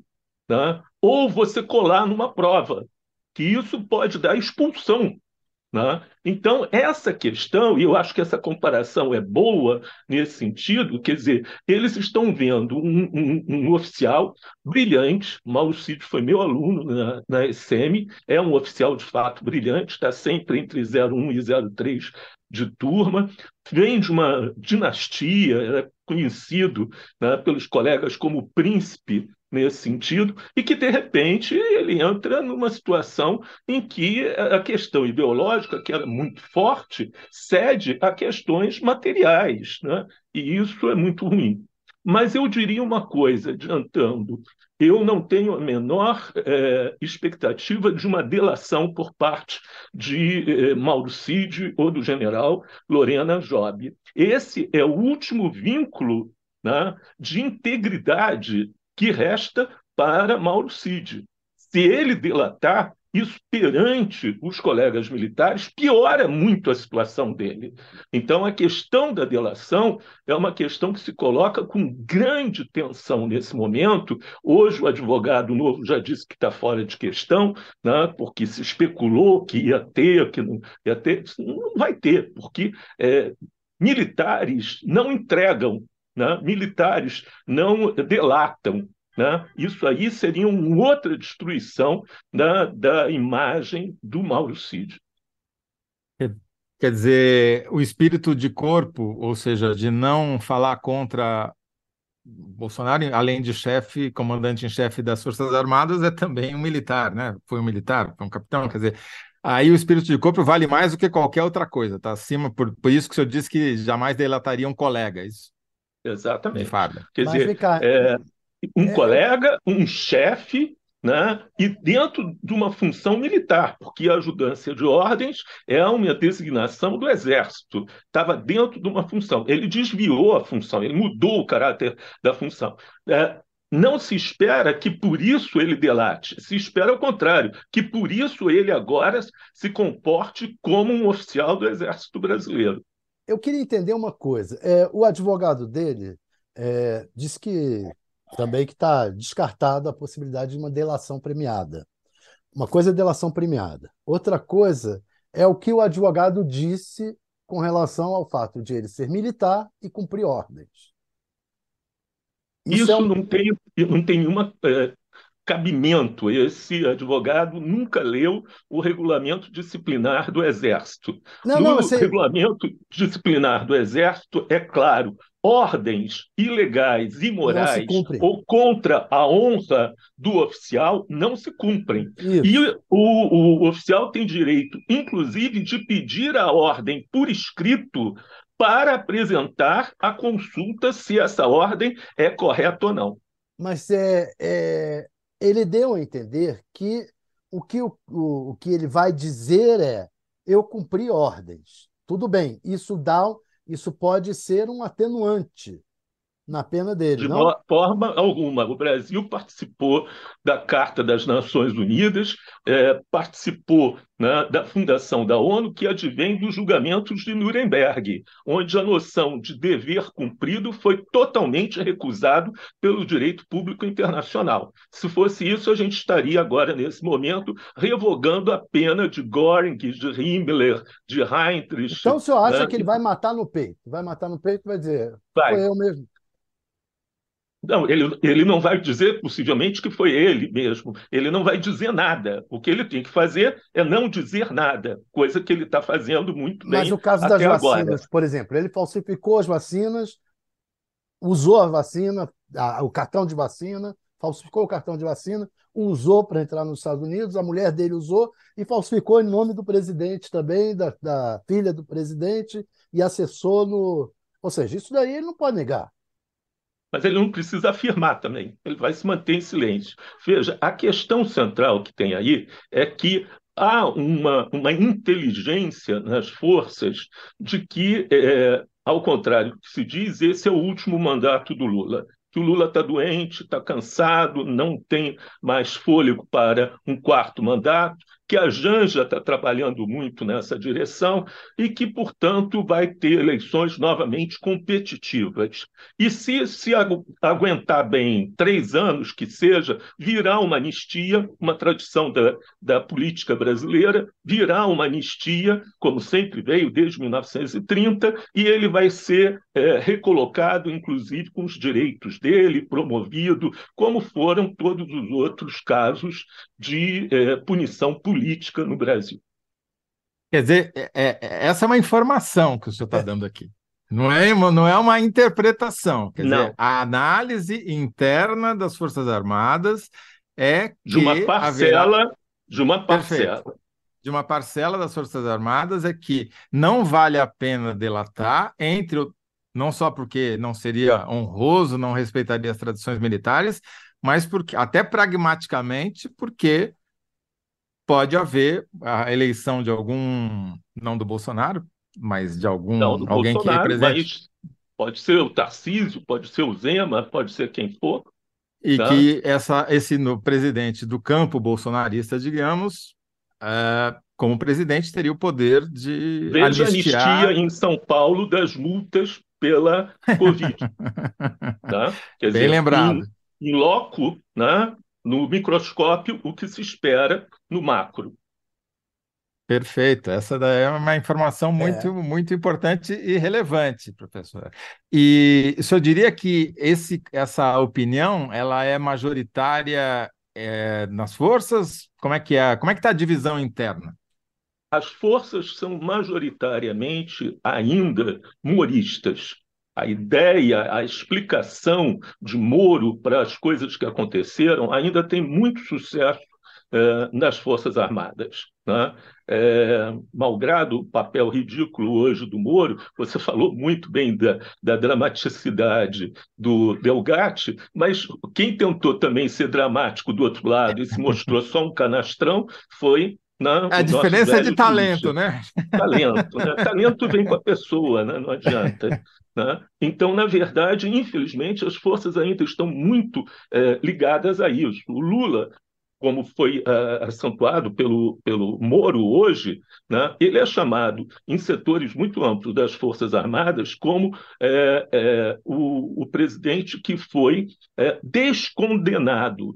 né? ou você colar numa prova, que isso pode dar expulsão Né? Então, essa questão, e eu acho que essa comparação é boa nesse sentido, quer dizer, eles estão vendo um, um, um oficial brilhante, Mauro Cid foi meu aluno na, na SM, é um oficial de fato brilhante, está sempre entre 01 e 03 de turma, vem de uma dinastia, é conhecido né, pelos colegas como príncipe nesse sentido, e que, de repente, ele entra numa situação em que a questão ideológica, que era muito forte, cede a questões materiais, né? e isso é muito ruim. Mas eu diria uma coisa, adiantando, eu não tenho a menor é, expectativa de uma delação por parte de é, Mauro Cid ou do general Lorena Job. Esse é o último vínculo né, de integridade que resta para Mauro Cid. Se ele delatar, isso perante os colegas militares piora muito a situação dele. Então, a questão da delação é uma questão que se coloca com grande tensão nesse momento. Hoje, o advogado novo já disse que está fora de questão, né, porque se especulou que ia ter, que não ia ter. Não vai ter, porque é, militares não entregam né? militares não delatam. Né? Isso aí seria uma outra destruição da, da imagem do Mauro Cid. Quer dizer, o espírito de corpo, ou seja, de não falar contra Bolsonaro, além de chefe, comandante em chefe das Forças Armadas, é também um militar, né? Foi um militar, foi um capitão, quer dizer, aí o espírito de corpo vale mais do que qualquer outra coisa, tá acima, por, por isso que o senhor disse que jamais delataria um colega, é isso? Exatamente. Fábio. Quer Mas, dizer, é, um é... colega, um chefe, né? e dentro de uma função militar, porque a ajudância de ordens é uma designação do Exército, estava dentro de uma função. Ele desviou a função, ele mudou o caráter da função. É, não se espera que por isso ele delate, se espera o contrário, que por isso ele agora se comporte como um oficial do Exército Brasileiro eu queria entender uma coisa. É, o advogado dele é, disse que também que está descartada a possibilidade de uma delação premiada. Uma coisa é delação premiada. Outra coisa é o que o advogado disse com relação ao fato de ele ser militar e cumprir ordens. Isso, Isso é um... não, tem, não tem nenhuma é, cabimento. Esse advogado nunca leu o regulamento disciplinar do Exército. Não, no não, você... regulamento disciplinar do Exército, é claro, ordens ilegais, imorais ou contra a honra do oficial não se cumprem. Isso. E o, o oficial tem direito, inclusive, de pedir a ordem por escrito para apresentar a consulta se essa ordem é correta ou não. Mas é, é, ele deu a entender que o que, o, o, o que ele vai dizer é: eu cumpri ordens. Tudo bem, isso dá, isso pode ser um atenuante na pena dele. De não? forma alguma. O Brasil participou da Carta das Nações Unidas, é, participou né, da fundação da ONU, que advém dos julgamentos de Nuremberg, onde a noção de dever cumprido foi totalmente recusado pelo direito público internacional. Se fosse isso, a gente estaria agora, nesse momento, revogando a pena de Göring, de Himmler, de Heinrich. Então o senhor acha né? que ele vai matar no peito? Vai matar no peito e vai dizer, vai. foi eu mesmo. Não, ele, ele não vai dizer, possivelmente, que foi ele mesmo. Ele não vai dizer nada. O que ele tem que fazer é não dizer nada, coisa que ele está fazendo muito bem. Mas no caso das agora. vacinas, por exemplo, ele falsificou as vacinas, usou a vacina, a, o cartão de vacina, falsificou o cartão de vacina, usou para entrar nos Estados Unidos, a mulher dele usou e falsificou em nome do presidente também, da, da filha do presidente, e acessou no. Ou seja, isso daí ele não pode negar mas ele não precisa afirmar também, ele vai se manter em silêncio. Veja, a questão central que tem aí é que há uma, uma inteligência nas forças de que, é, ao contrário do que se diz, esse é o último mandato do Lula. Que o Lula está doente, está cansado, não tem mais fôlego para um quarto mandato, que a Janja está trabalhando muito nessa direção e que, portanto, vai ter eleições novamente competitivas. E se se aguentar bem três anos, que seja, virá uma anistia, uma tradição da, da política brasileira, virá uma anistia, como sempre veio desde 1930, e ele vai ser é, recolocado, inclusive, com os direitos dele, promovido, como foram todos os outros casos de é, punição política no Brasil. Quer dizer, é, é, essa é uma informação que o senhor está é. dando aqui. Não é, não é uma interpretação. Quer não. dizer, a análise interna das Forças Armadas é que de uma parcela, haverá... de uma parcela. Perfeito. De uma parcela das Forças Armadas é que não vale a pena delatar entre o não só porque não seria honroso, não respeitaria as tradições militares, mas porque até pragmaticamente, porque pode haver a eleição de algum, não do Bolsonaro, mas de algum não, do alguém Bolsonaro, que represente. pode ser o Tarcísio, pode ser o Zema, pode ser quem for. E tá? que essa, esse no presidente do campo bolsonarista, digamos, é, como presidente, teria o poder de Veja anistiar... anistia em São Paulo das multas pela Covid. tá? Quer Bem dizer, lembrado. Em, em loco, né, no microscópio, o que se espera no macro. Perfeito. Essa daí é uma informação muito, é. muito importante e relevante, professor. E o senhor diria que esse, essa opinião ela é majoritária é, nas forças? Como é que é? Como é que está a divisão interna? As forças são majoritariamente ainda moristas. A ideia, a explicação de Moro para as coisas que aconteceram ainda tem muito sucesso eh, nas Forças Armadas. Né? É, malgrado o papel ridículo hoje do Moro, você falou muito bem da, da dramaticidade do Delgatti, mas quem tentou também ser dramático do outro lado e se mostrou só um canastrão foi não, a diferença é de talento, né? Talento, né? Talento vem com a pessoa, né? não adianta. Né? Então, na verdade, infelizmente, as forças ainda estão muito é, ligadas a isso. O Lula, como foi uh, acentuado pelo, pelo Moro hoje, né? ele é chamado, em setores muito amplos das Forças Armadas, como é, é, o, o, presidente que foi é, descondenado.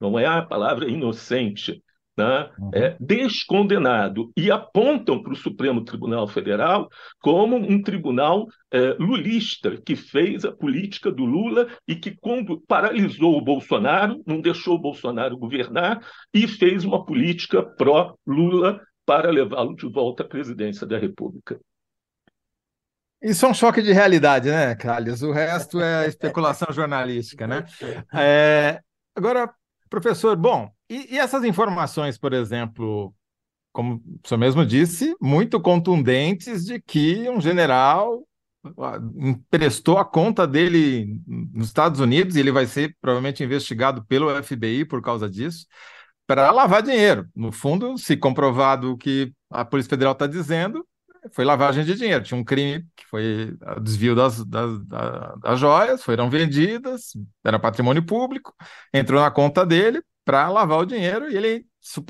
Não é a palavra inocente, né, é, descondenado e apontam para o Supremo Tribunal Federal como um tribunal é, lulista que fez a política do Lula e que quando paralisou o Bolsonaro, não deixou o Bolsonaro governar e fez uma política pró-Lula para levá-lo de volta à presidência da República. Isso é um choque de realidade, né, Carlos? O resto é especulação jornalística, né? É, agora, professor, bom, e, e, essas informações, por exemplo, como o senhor mesmo disse, muito contundentes de que um general emprestou a conta dele nos Estados Unidos e ele vai ser provavelmente investigado pelo FBI por causa disso, para lavar dinheiro. No fundo, se comprovado o que a Polícia Federal está dizendo, foi lavagem de dinheiro. Tinha um crime que foi o desvio das, das, das, das joias, foram vendidas, era patrimônio público, entrou na conta dele, para lavar o dinheiro e ele,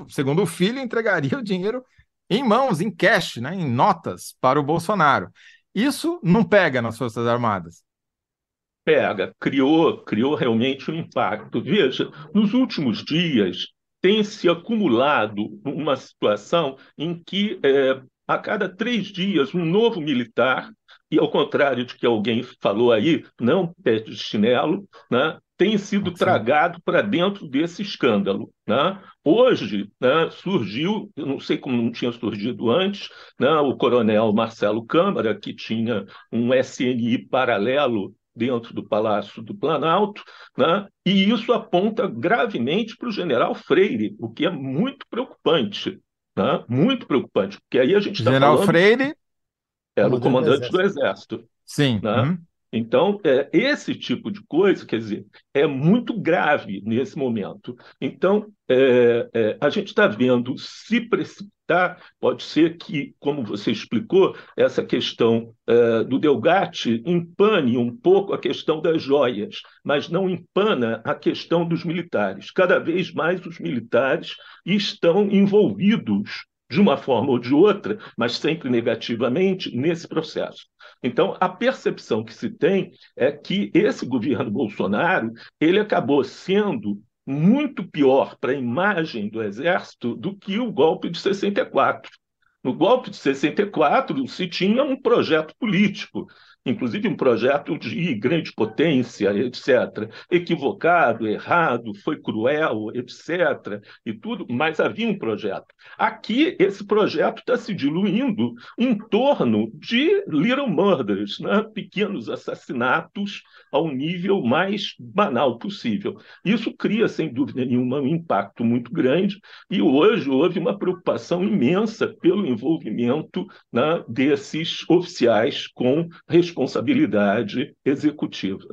segundo o filho, entregaria o dinheiro em mãos, em cash, né, em notas para o Bolsonaro. Isso não pega nas Forças Armadas. Pega, criou, criou realmente um impacto. Veja, nos últimos dias tem se acumulado uma situação em que é, a cada três dias um novo militar e ao contrário de que alguém falou aí, não pé de chinelo, né, tem sido Sim. tragado para dentro desse escândalo. Né? Hoje né, surgiu, eu não sei como não tinha surgido antes, né, o coronel Marcelo Câmara, que tinha um SNI paralelo dentro do Palácio do Planalto, né? e isso aponta gravemente para o general Freire, o que é muito preocupante. Né? Muito preocupante, porque aí a gente está General falando... Freire era o comandante do Exército. Sim. Né? Uhum. Então, é, esse tipo de coisa, quer dizer, é muito grave nesse momento. Então, é, é, a gente está vendo se adaptar. Pode ser que, como você explicou, essa questão uh, do Delgatti empane um pouco a questão das joias, mas não empana a questão dos militares. Cada vez mais os militares estão envolvidos de uma forma ou de outra, mas sempre negativamente, nesse processo. Então, a percepção que se tem é que esse governo Bolsonaro ele acabou sendo muito pior para a imagem do Exército do que o golpe de 64. No golpe de 64, se tinha um projeto político inclusive um projeto de grande potência, etc. Equivocado, errado, foi cruel, etc. E tudo, mas havia um projeto. Aqui, esse projeto está se diluindo em torno de little murders, né? pequenos assassinatos ao nível mais banal possível. Isso cria, sem dúvida nenhuma, um impacto muito grande, e hoje houve uma preocupação imensa pelo envolvimento né, desses oficiais com responsabilidade executiva.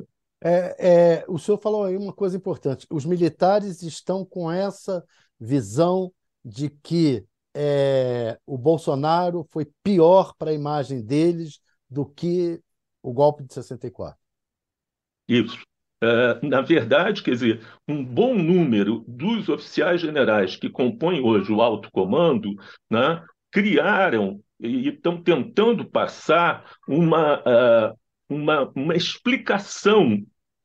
É, é, o senhor falou aí uma coisa importante: os militares estão com essa visão de que é, o Bolsonaro foi pior para a imagem deles do que o golpe de 64. Isso. Uh, na verdade, quer dizer, um bom número dos oficiais generais que compõem hoje o alto comando né, criaram e estão tentando passar uma, uh, uma, uma explicação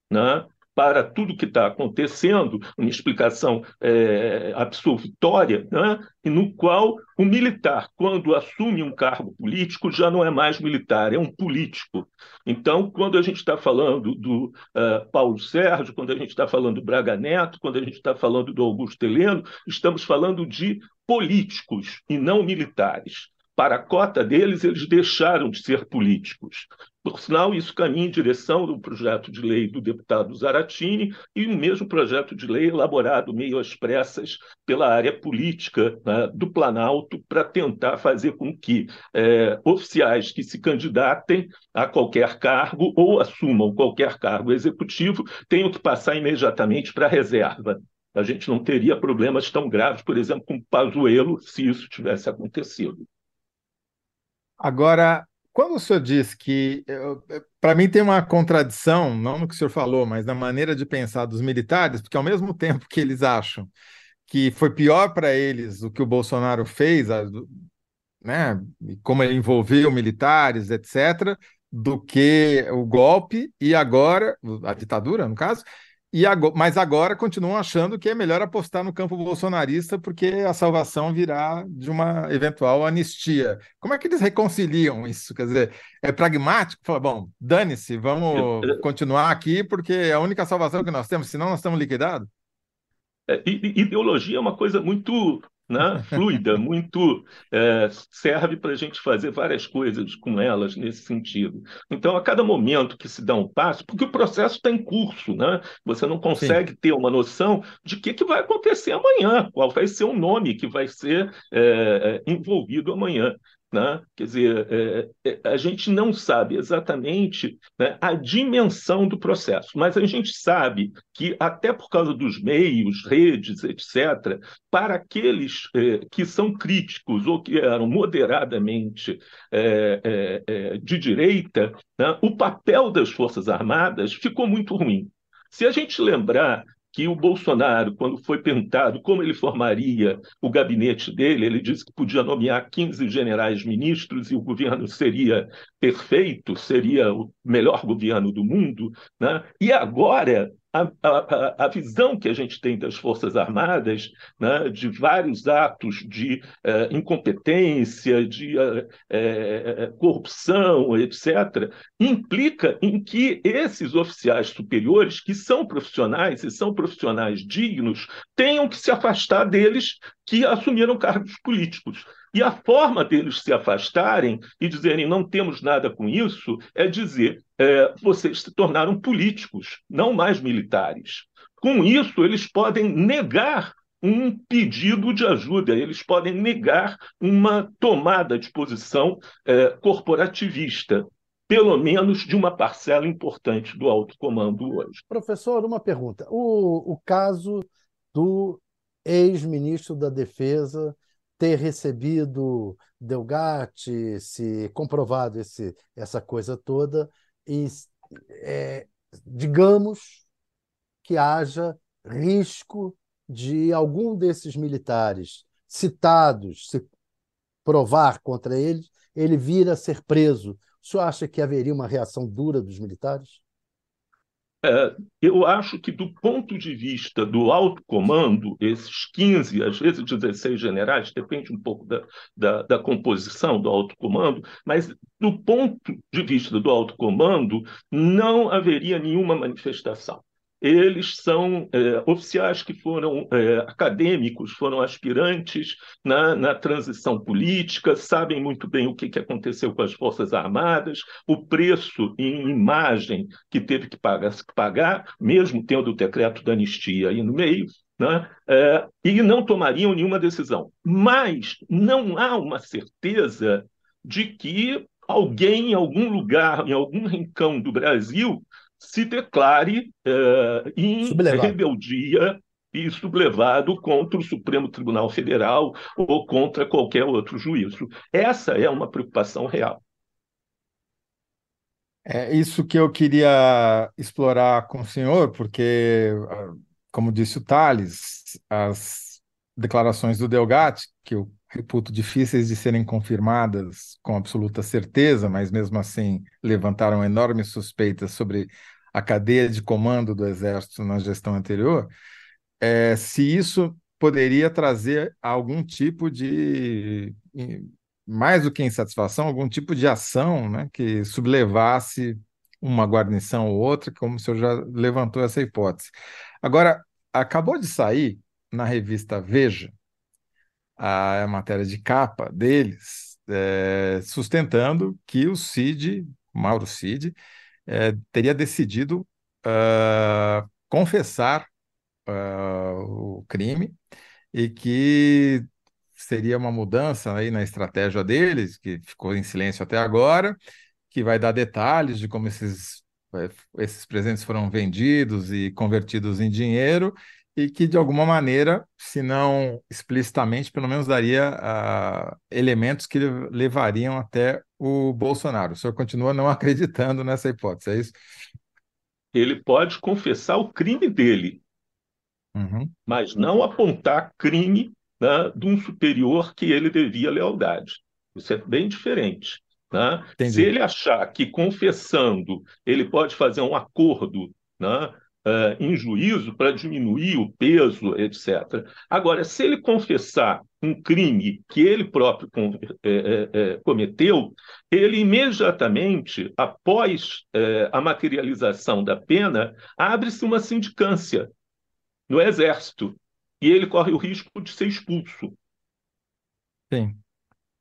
né, para tudo que está acontecendo, uma explicação é, absolutória, né? no qual o militar, quando assume um cargo político, já não é mais militar, é um político. Então, quando a gente está falando do uh, Paulo Sérgio, quando a gente está falando do Braga Neto, quando a gente está falando do Augusto Heleno, estamos falando de políticos e não militares para a cota deles, eles deixaram de ser políticos. Por sinal, isso caminha em direção do projeto de lei do deputado Zaratini e o mesmo projeto de lei elaborado meio às pressas pela área política né, do Planalto para tentar fazer com que é, oficiais que se candidatem a qualquer cargo ou assumam qualquer cargo executivo tenham que passar imediatamente para a reserva. A gente não teria problemas tão graves, por exemplo, com Pazuello, se isso tivesse acontecido. Agora, quando o senhor diz que, para mim tem uma contradição, não no que o senhor falou, mas na maneira de pensar dos militares, porque ao mesmo tempo que eles acham que foi pior para eles o que o Bolsonaro fez, né, como ele envolveu militares, etc., do que o golpe e agora, a ditadura, no caso, e agora, mas agora continuam achando que é melhor apostar no campo bolsonarista porque a salvação virá de uma eventual anistia. Como é que eles reconciliam isso? Quer dizer, é pragmático? Fala, bom, dane-se, vamos continuar aqui porque é a única salvação que nós temos, senão nós estamos liquidados? É, ideologia é uma coisa muito né, fluida, muito é, serve para a gente fazer várias coisas com elas nesse sentido. Então, a cada momento que se dá um passo, porque o processo está em curso, né? Você não consegue Sim. ter uma noção de o que, que vai acontecer amanhã, qual vai ser o nome que vai ser é, é envolvido amanhã. Né? Quer dizer, é, é, a gente não sabe exatamente né, a dimensão do processo, mas a gente sabe que, até por causa dos meios, redes, etc., para aqueles é, que são críticos ou que eram moderadamente é, é, é, de direita, né, o papel das Forças Armadas ficou muito ruim. Se a gente lembrar que o Bolsonaro, quando foi perguntado como ele formaria o gabinete dele, ele disse que podia nomear 15 generais ministros e o governo seria perfeito, seria o melhor governo do mundo. Né? E agora a, a, a, visão que a gente tem das Forças Armadas, né, de vários atos de uh, incompetência, de uh, uh, corrupção, etc., implica em que esses oficiais superiores, que são profissionais e são profissionais dignos, tenham que se afastar deles que assumiram cargos políticos. E a forma deles se afastarem e dizerem não temos nada com isso é dizer é, vocês se tornaram políticos, não mais militares. Com isso, eles podem negar um pedido de ajuda, eles podem negar uma tomada de posição é, corporativista, pelo menos de uma parcela importante do alto comando hoje. Professor, uma pergunta. O, o caso do ex-ministro da Defesa ter recebido Delgatti, se comprovado esse, essa coisa toda, e é, digamos que haja risco de algum desses militares citados, se provar contra eles, ele vir a ser preso. O senhor acha que haveria uma reação dura dos militares? É, eu acho que, do ponto de vista do alto comando, esses 15, às vezes 16 generais, depende um pouco da, da, da composição do alto comando, mas do ponto de vista do alto comando, não haveria nenhuma manifestação eles são é, oficiais que foram é, acadêmicos, foram aspirantes na, na, transição política, sabem muito bem o que, que aconteceu com as Forças Armadas, o preço em imagem que teve que pagar, pagar mesmo tendo o decreto da anistia aí no meio, né? É, e não tomariam nenhuma decisão. Mas não há uma certeza de que alguém em algum lugar, em algum rincão do Brasil, se declare uh, em sublevado. rebeldia e sublevado contra o Supremo Tribunal Federal ou contra qualquer outro juízo. Essa é uma preocupação real. É isso que eu queria explorar com o senhor, porque, ah, como disse o Tales, as declarações do Delgatti, que eu reputo difíceis de serem confirmadas com absoluta certeza, mas mesmo assim levantaram enormes suspeitas sobre a cadeia de comando do Exército na gestão anterior, é, se isso poderia trazer algum tipo de, mais do que insatisfação, algum tipo de ação né, que sublevasse uma guarnição ou outra, como o senhor já levantou essa hipótese. Agora, acabou de sair na revista Veja, a matéria de capa deles, é, sustentando que o Cid, Mauro Cid, é, teria decidido uh, confessar uh, o crime e que seria uma mudança aí na estratégia deles, que ficou em silêncio até agora, que vai dar detalhes de como esses, eh, esses presentes foram vendidos e convertidos em dinheiro e que, de alguma maneira, se não explicitamente, pelo menos daria uh, elementos que levariam até o Bolsonaro. O senhor continua não acreditando nessa hipótese, é isso? Ele pode confessar o crime dele, uhum. mas não apontar crime né, de um superior que ele devia lealdade. Isso é bem diferente. Né? Se ele achar que confessando ele pode fazer um acordo né, uh, em juízo para diminuir o peso, etc. Agora, se ele confessar um crime que ele próprio com, é, é, cometeu, ele imediatamente, após é, a materialização da pena, abre-se uma sindicância no Exército e ele corre o risco de ser expulso. Sim.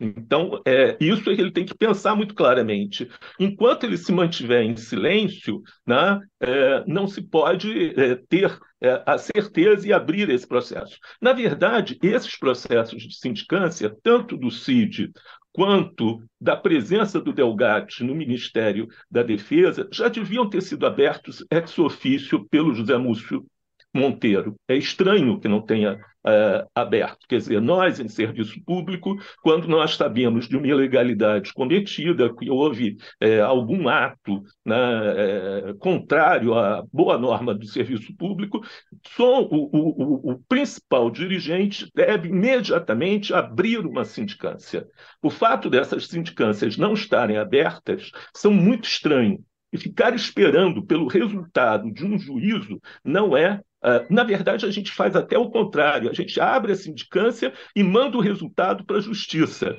Então, é, isso ele tem que pensar muito claramente. Enquanto ele se mantiver em silêncio, né, é, não se pode é, ter é, a certeza e abrir esse processo. Na verdade, esses processos de sindicância, tanto do CID quanto da presença do Delgatti no Ministério da Defesa, já deviam ter sido abertos ex officio pelo José Múcio Monteiro. É estranho que não tenha é, aberto. Quer dizer, nós, em serviço público, quando nós sabemos de uma ilegalidade cometida, que houve é, algum ato né, é, contrário à boa norma do serviço público, só o, o, o principal dirigente deve imediatamente abrir uma sindicância. O fato dessas sindicâncias não estarem abertas são muito estranhos. E ficar esperando pelo resultado de um juízo não é Uh, na verdade, a gente faz até o contrário, a gente abre a sindicância e manda o resultado para a justiça.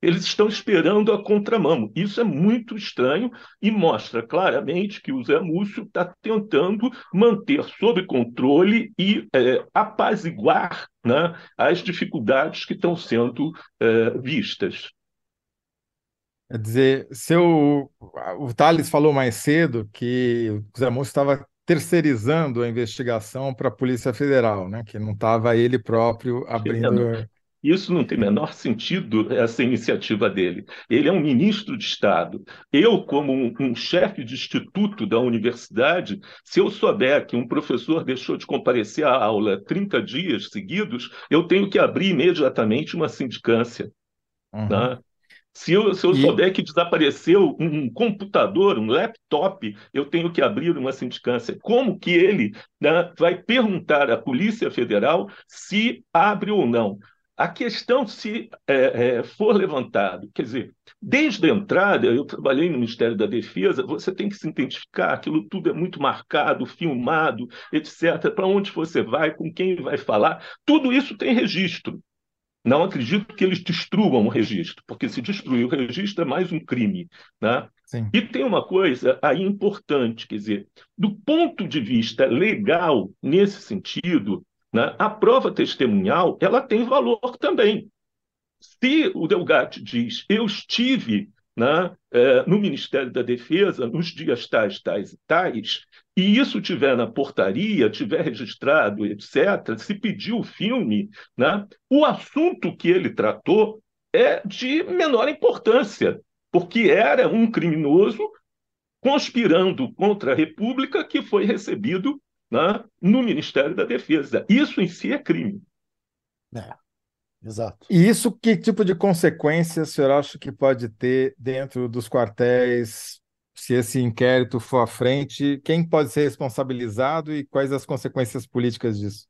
Eles estão esperando a contramão. Isso é muito estranho e mostra claramente que o Zé Múcio está tentando manter sob controle e é, apaziguar né, as dificuldades que estão sendo é, vistas. Quer dizer, seu, o Thales falou mais cedo que o Zé Múcio estava terceirizando a investigação para a Polícia Federal, né? que não estava ele próprio abrindo. Isso não tem o menor sentido, essa iniciativa dele. Ele é um ministro de Estado. Eu, como um, um chefe de instituto da universidade, se eu souber que um professor deixou de comparecer à aula 30 dias seguidos, eu tenho que abrir imediatamente uma sindicância. Uhum. Né? Se eu, se eu e... souber que desapareceu um computador, um laptop, eu tenho que abrir uma sindicância. Como que ele né, vai perguntar à Polícia Federal se abre ou não? A questão, se é, é, for levantado, quer dizer, desde a entrada, eu trabalhei no Ministério da Defesa, você tem que se identificar, aquilo tudo é muito marcado, filmado, etc. Para onde você vai, com quem vai falar, tudo isso tem registro. Não acredito que eles destruam o registro, porque se destruir o registro é mais um crime. Né? E tem uma coisa aí importante, quer dizer, do ponto de vista legal, nesse sentido, né, a prova testemunhal ela tem valor também. Se o Delgatti diz, eu estive né, é, no Ministério da Defesa nos dias tais, tais e tais, e isso tiver na portaria, tiver registrado, etc., se pedir o filme, né, o assunto que ele tratou é de menor importância, porque era um criminoso conspirando contra a República que foi recebido né, no Ministério da Defesa. Isso em si é crime. É, exato. E isso, que tipo de consequências o senhor acha que pode ter dentro dos quartéis se esse inquérito for à frente, quem pode ser responsabilizado e quais as consequências políticas disso?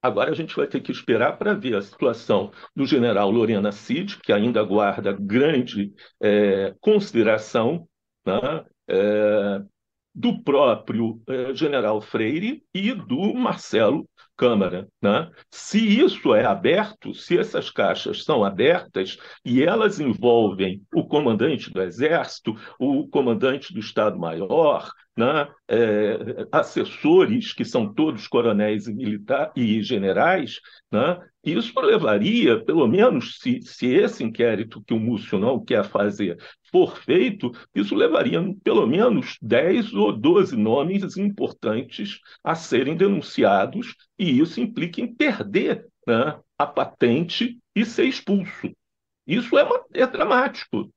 Agora a gente vai ter que esperar para ver a situação do general Lorena Cid, que ainda guarda grande é, consideração, né? é, do próprio eh, general Freire e do Marcelo Câmara. Né? Se isso é aberto, se essas caixas são abertas e elas envolvem o comandante do Exército, o comandante do Estado-Maior, né? É, assessores, que são todos coronéis e, e generais, né? isso levaria, pelo menos se, se esse inquérito que o Múcio não quer fazer for feito, isso levaria pelo menos 10 ou 12 nomes importantes a serem denunciados, e isso implica em perder né, a patente e ser expulso. Isso é, uma, é dramático.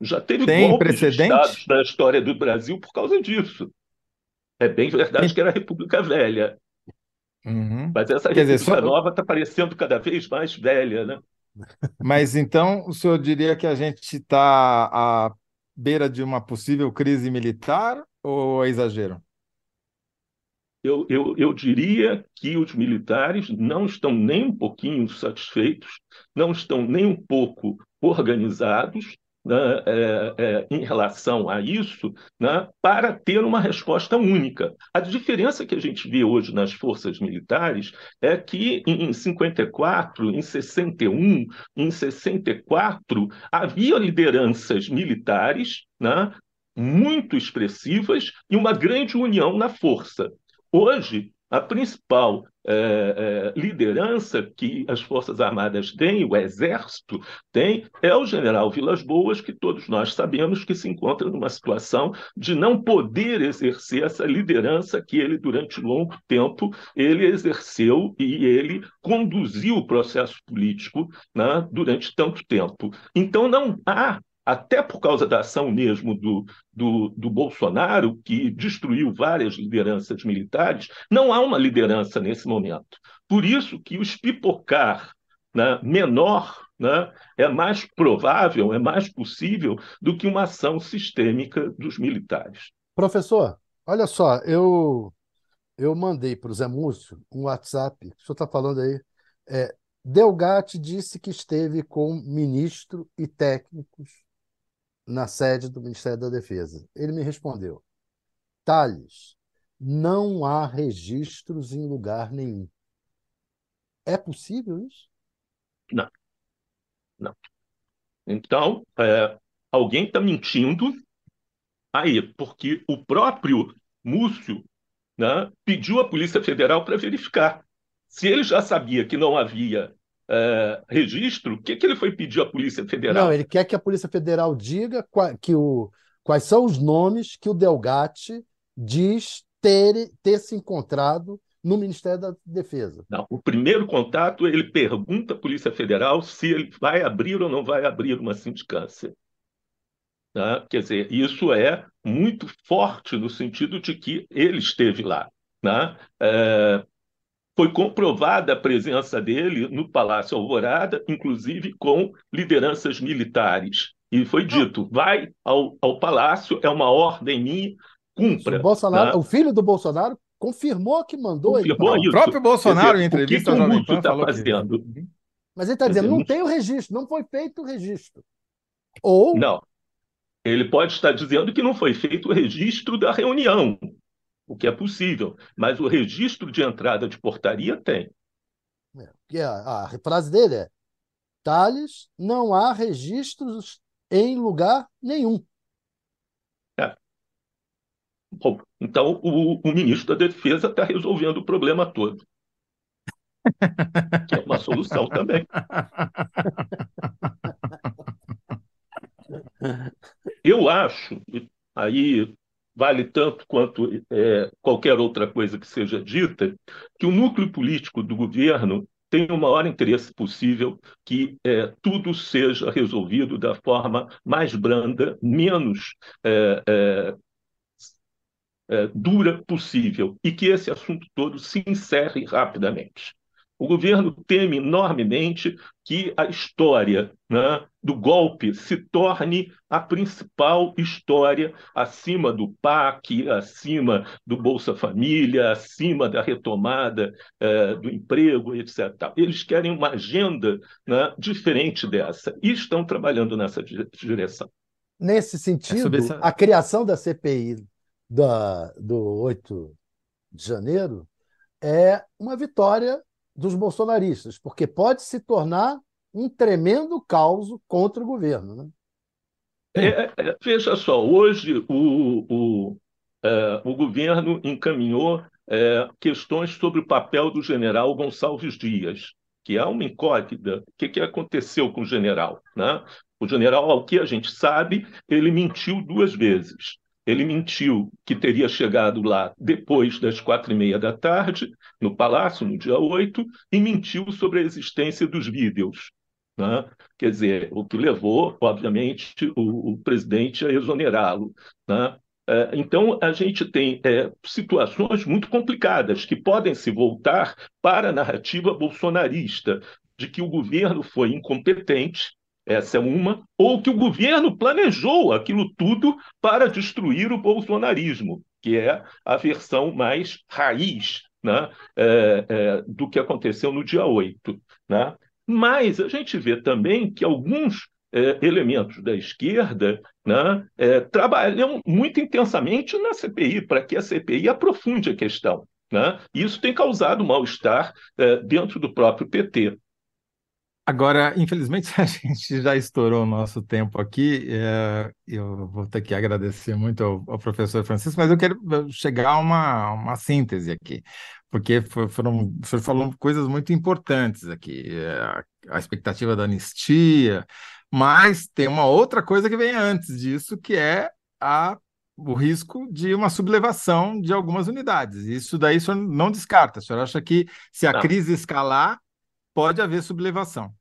Já teve Tem golpes precedente? na história do Brasil por causa disso. É bem verdade Tem... que era a República Velha. Uhum. Mas essa Quer República dizer, só... Nova está parecendo cada vez mais velha, né? Mas então o senhor diria que a gente está à beira de uma possível crise militar ou é exagero? Eu, eu, eu diria que os militares não estão nem um pouquinho satisfeitos, não estão nem um pouco organizados né, é, é, em relação a isso né, para ter uma resposta única. A diferença que a gente vê hoje nas forças militares é que em 54, em 61, em 64, havia lideranças militares né, muito expressivas e uma grande união na força. Hoje, a principal é, é, liderança que as Forças Armadas têm, o Exército tem, é o general Vilas Boas, que todos nós sabemos que se encontra numa situação de não poder exercer essa liderança que ele, durante longo tempo, ele exerceu e ele conduziu o processo político né, durante tanto tempo. Então, não há até por causa da ação mesmo do, do, do, Bolsonaro, que destruiu várias lideranças militares, não há uma liderança nesse momento. Por isso que o espipocar né, menor né, é mais provável, é mais possível do que uma ação sistêmica dos militares. Professor, olha só, eu, eu mandei para o Zé Múcio um WhatsApp, o senhor está falando aí, é, Delgatti disse que esteve com ministro e técnicos na sede do Ministério da Defesa. Ele me respondeu: Tales, não há registros em lugar nenhum. É possível isso? Não. Não. Então, é, alguém está mentindo aí, porque o próprio Múcio né, pediu à Polícia Federal para verificar. Se ele já sabia que não havia uh, registro, o que, que ele foi pedir à Polícia Federal? Não, ele quer que a Polícia Federal diga que o, quais são os nomes que o Delgatti diz ter, ter se encontrado no Ministério da Defesa. Não, o primeiro contato, ele pergunta à Polícia Federal se ele vai abrir ou não vai abrir uma sindicância. Né? Quer dizer, isso é muito forte no sentido de que ele esteve lá. Né? É, foi comprovada a presença dele no Palácio Alvorada, inclusive com lideranças militares. E foi dito: vai ao, ao palácio, é uma ordem minha, cumpra. O, Bolsonaro, né? o filho do Bolsonaro confirmou que mandou confirmou ele. O próprio Bolsonaro, dizer, em entrevista o que, que o Múcio está fazendo? Que... Mas ele está dizendo: não tem o registro, não foi feito o registro. Ou. Não. Ele pode estar dizendo que não foi feito o registro da reunião, o que é possível, mas o registro de entrada de portaria tem. É, a, a frase dele é: Tales, não há registros em lugar nenhum. É. Bom, então o, o ministro da Defesa está resolvendo o problema todo. que é uma solução também. Eu acho, aí vale tanto quanto é, qualquer outra coisa que seja dita, que o núcleo político do governo tem o maior interesse possível que é, tudo seja resolvido da forma mais branda, menos é, é, é dura possível, e que esse assunto todo se encerre rapidamente. O governo teme enormemente que a história né, do golpe se torne a principal história acima do PAC, acima do Bolsa Família, acima da retomada eh, do emprego, etc. Eles querem uma agenda né, diferente dessa e estão trabalhando nessa direção. Nesse sentido, é essa... a criação da CPI da, do 8 de janeiro é uma vitória dos bolsonaristas, porque pode se tornar um tremendo caos contra o governo. Né? É, é, é, veja só, hoje o, o, é, o governo encaminhou é, questões sobre o papel do general Gonçalves Dias, que é uma incógnita. O que, que aconteceu com o general? Né? O general, ao que a gente sabe, ele mentiu duas vezes. Ele mentiu que teria chegado lá depois das quatro e meia da tarde, no Palácio, no dia 8, e mentiu sobre a existência dos vídeos. Né? Quer dizer, o que levou, obviamente, o, o presidente a exonerá-lo. Né? É, então, a gente tem é, situações muito complicadas que podem se voltar para a narrativa bolsonarista de que o governo foi incompetente, essa é uma, ou que o governo planejou aquilo tudo para destruir o bolsonarismo, que é a versão mais raiz né, é, é, do que aconteceu no dia 8. Né? Mas a gente vê também que alguns é, elementos da esquerda né, é, trabalham muito intensamente na CPI, para que a CPI aprofunde a questão. Né? Isso tem causado mal-estar é, dentro do próprio PT. Agora, infelizmente, a gente já estourou o nosso tempo aqui. É, eu vou ter que agradecer muito ao, ao, professor Francisco, mas eu quero chegar a uma, uma síntese aqui, porque foram, você falou coisas muito importantes aqui. É, a expectativa da anistia, mas tem uma outra coisa que vem antes disso, que é a o risco de uma sublevação de algumas unidades. Isso daí o senhor não descarta. O senhor acha que se a não. crise escalar, pode haver sublevação.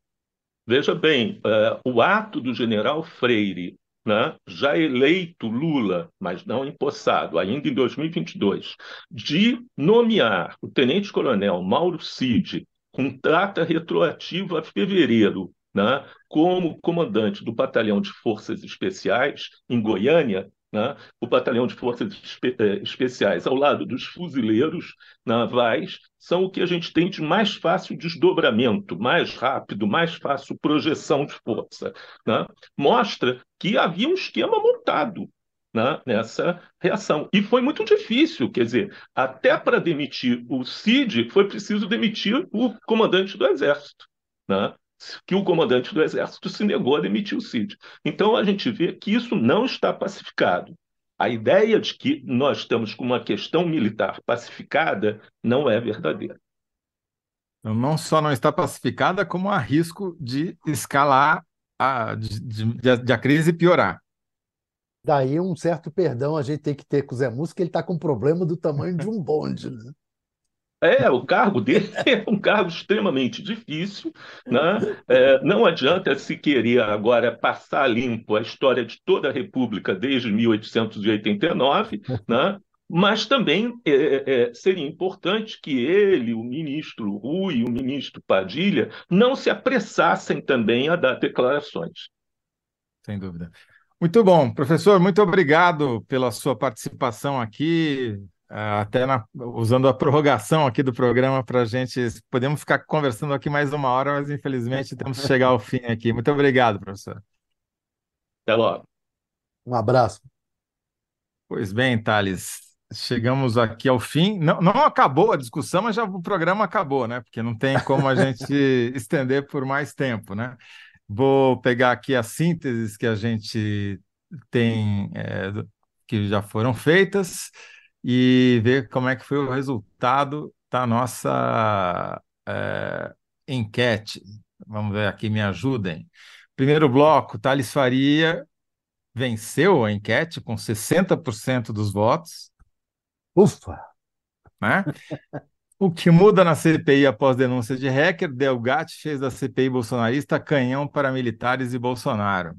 Veja bem, uh, o ato do general Freire, né, já eleito Lula, mas não empossado, ainda em 2022, de nomear o tenente-coronel Mauro Cid com data retroativa a fevereiro, né, como comandante do Batalhão de Forças Especiais em Goiânia, né? o Batalhão de Forças Espe eh, Especiais, ao lado dos fuzileiros navais, são o que a gente tem de mais fácil desdobramento, mais rápido, mais fácil projeção de força. Né? Mostra que havia um esquema montado né, nessa reação. E foi muito difícil, quer dizer, até para demitir o CID, foi preciso demitir o comandante do Exército. Né? Que o comandante do Exército se negou a demitir o Cid. Então, a gente vê que isso não está pacificado. A ideia de que nós estamos com uma questão militar pacificada não é verdadeira. Então, não só não está pacificada, como há risco de escalar, a, de, de, de a crise piorar. Daí um certo perdão a gente tem que ter com o Zé Música, ele está com um problema do tamanho de um bonde. Né? É, o cargo dele é um cargo extremamente difícil, né? É, não adianta se querer agora passar limpo a história de toda a República desde 1889, né? Mas também é, é, é, seria importante que ele, o ministro Rui o ministro Padilha não se apressassem também a dar declarações. Sem dúvida. Muito bom, professor, muito obrigado pela sua participação aqui, até na, usando a prorrogação aqui do programa para a gente. Podemos ficar conversando aqui mais uma hora, mas infelizmente temos que chegar ao fim aqui. Muito obrigado, professor. Até logo. Um abraço. Pois bem, Thales chegamos aqui ao fim. Não, não acabou a discussão, mas já o programa acabou, né? Porque não tem como a gente estender por mais tempo, né? Vou pegar aqui as sínteses que a gente tem, é, que já foram feitas, e ver como é que foi o resultado da nossa é, enquete. Vamos ver aqui, me ajudem. Primeiro bloco, Thales Faria venceu a enquete com 60% dos votos. Ufa! Né? O que muda na CPI após denúncia de hacker, Delgatti fez da CPI bolsonarista canhão para militares e Bolsonaro.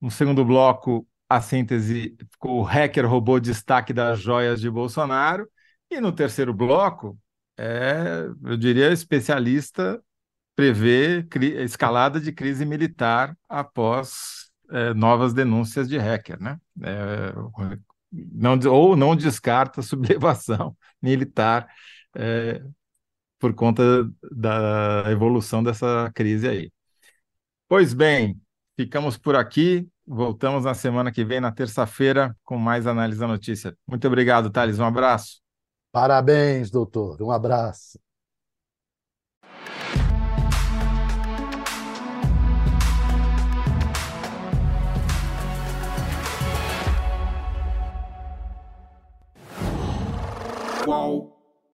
No segundo bloco, a síntese, o hacker roubou destaque das joias de Bolsonaro. E no terceiro bloco, é, eu diria, especialista prevê escalada de crise militar após é, novas denúncias de hacker, né? É, não, ou não descarta sublevação militar é, por conta da evolução dessa crise aí. Pois bem, ficamos por aqui. Voltamos na semana que vem, na terça-feira, com mais análise da notícia. Muito obrigado, Thales. Um abraço. Parabéns, doutor. Um abraço. qual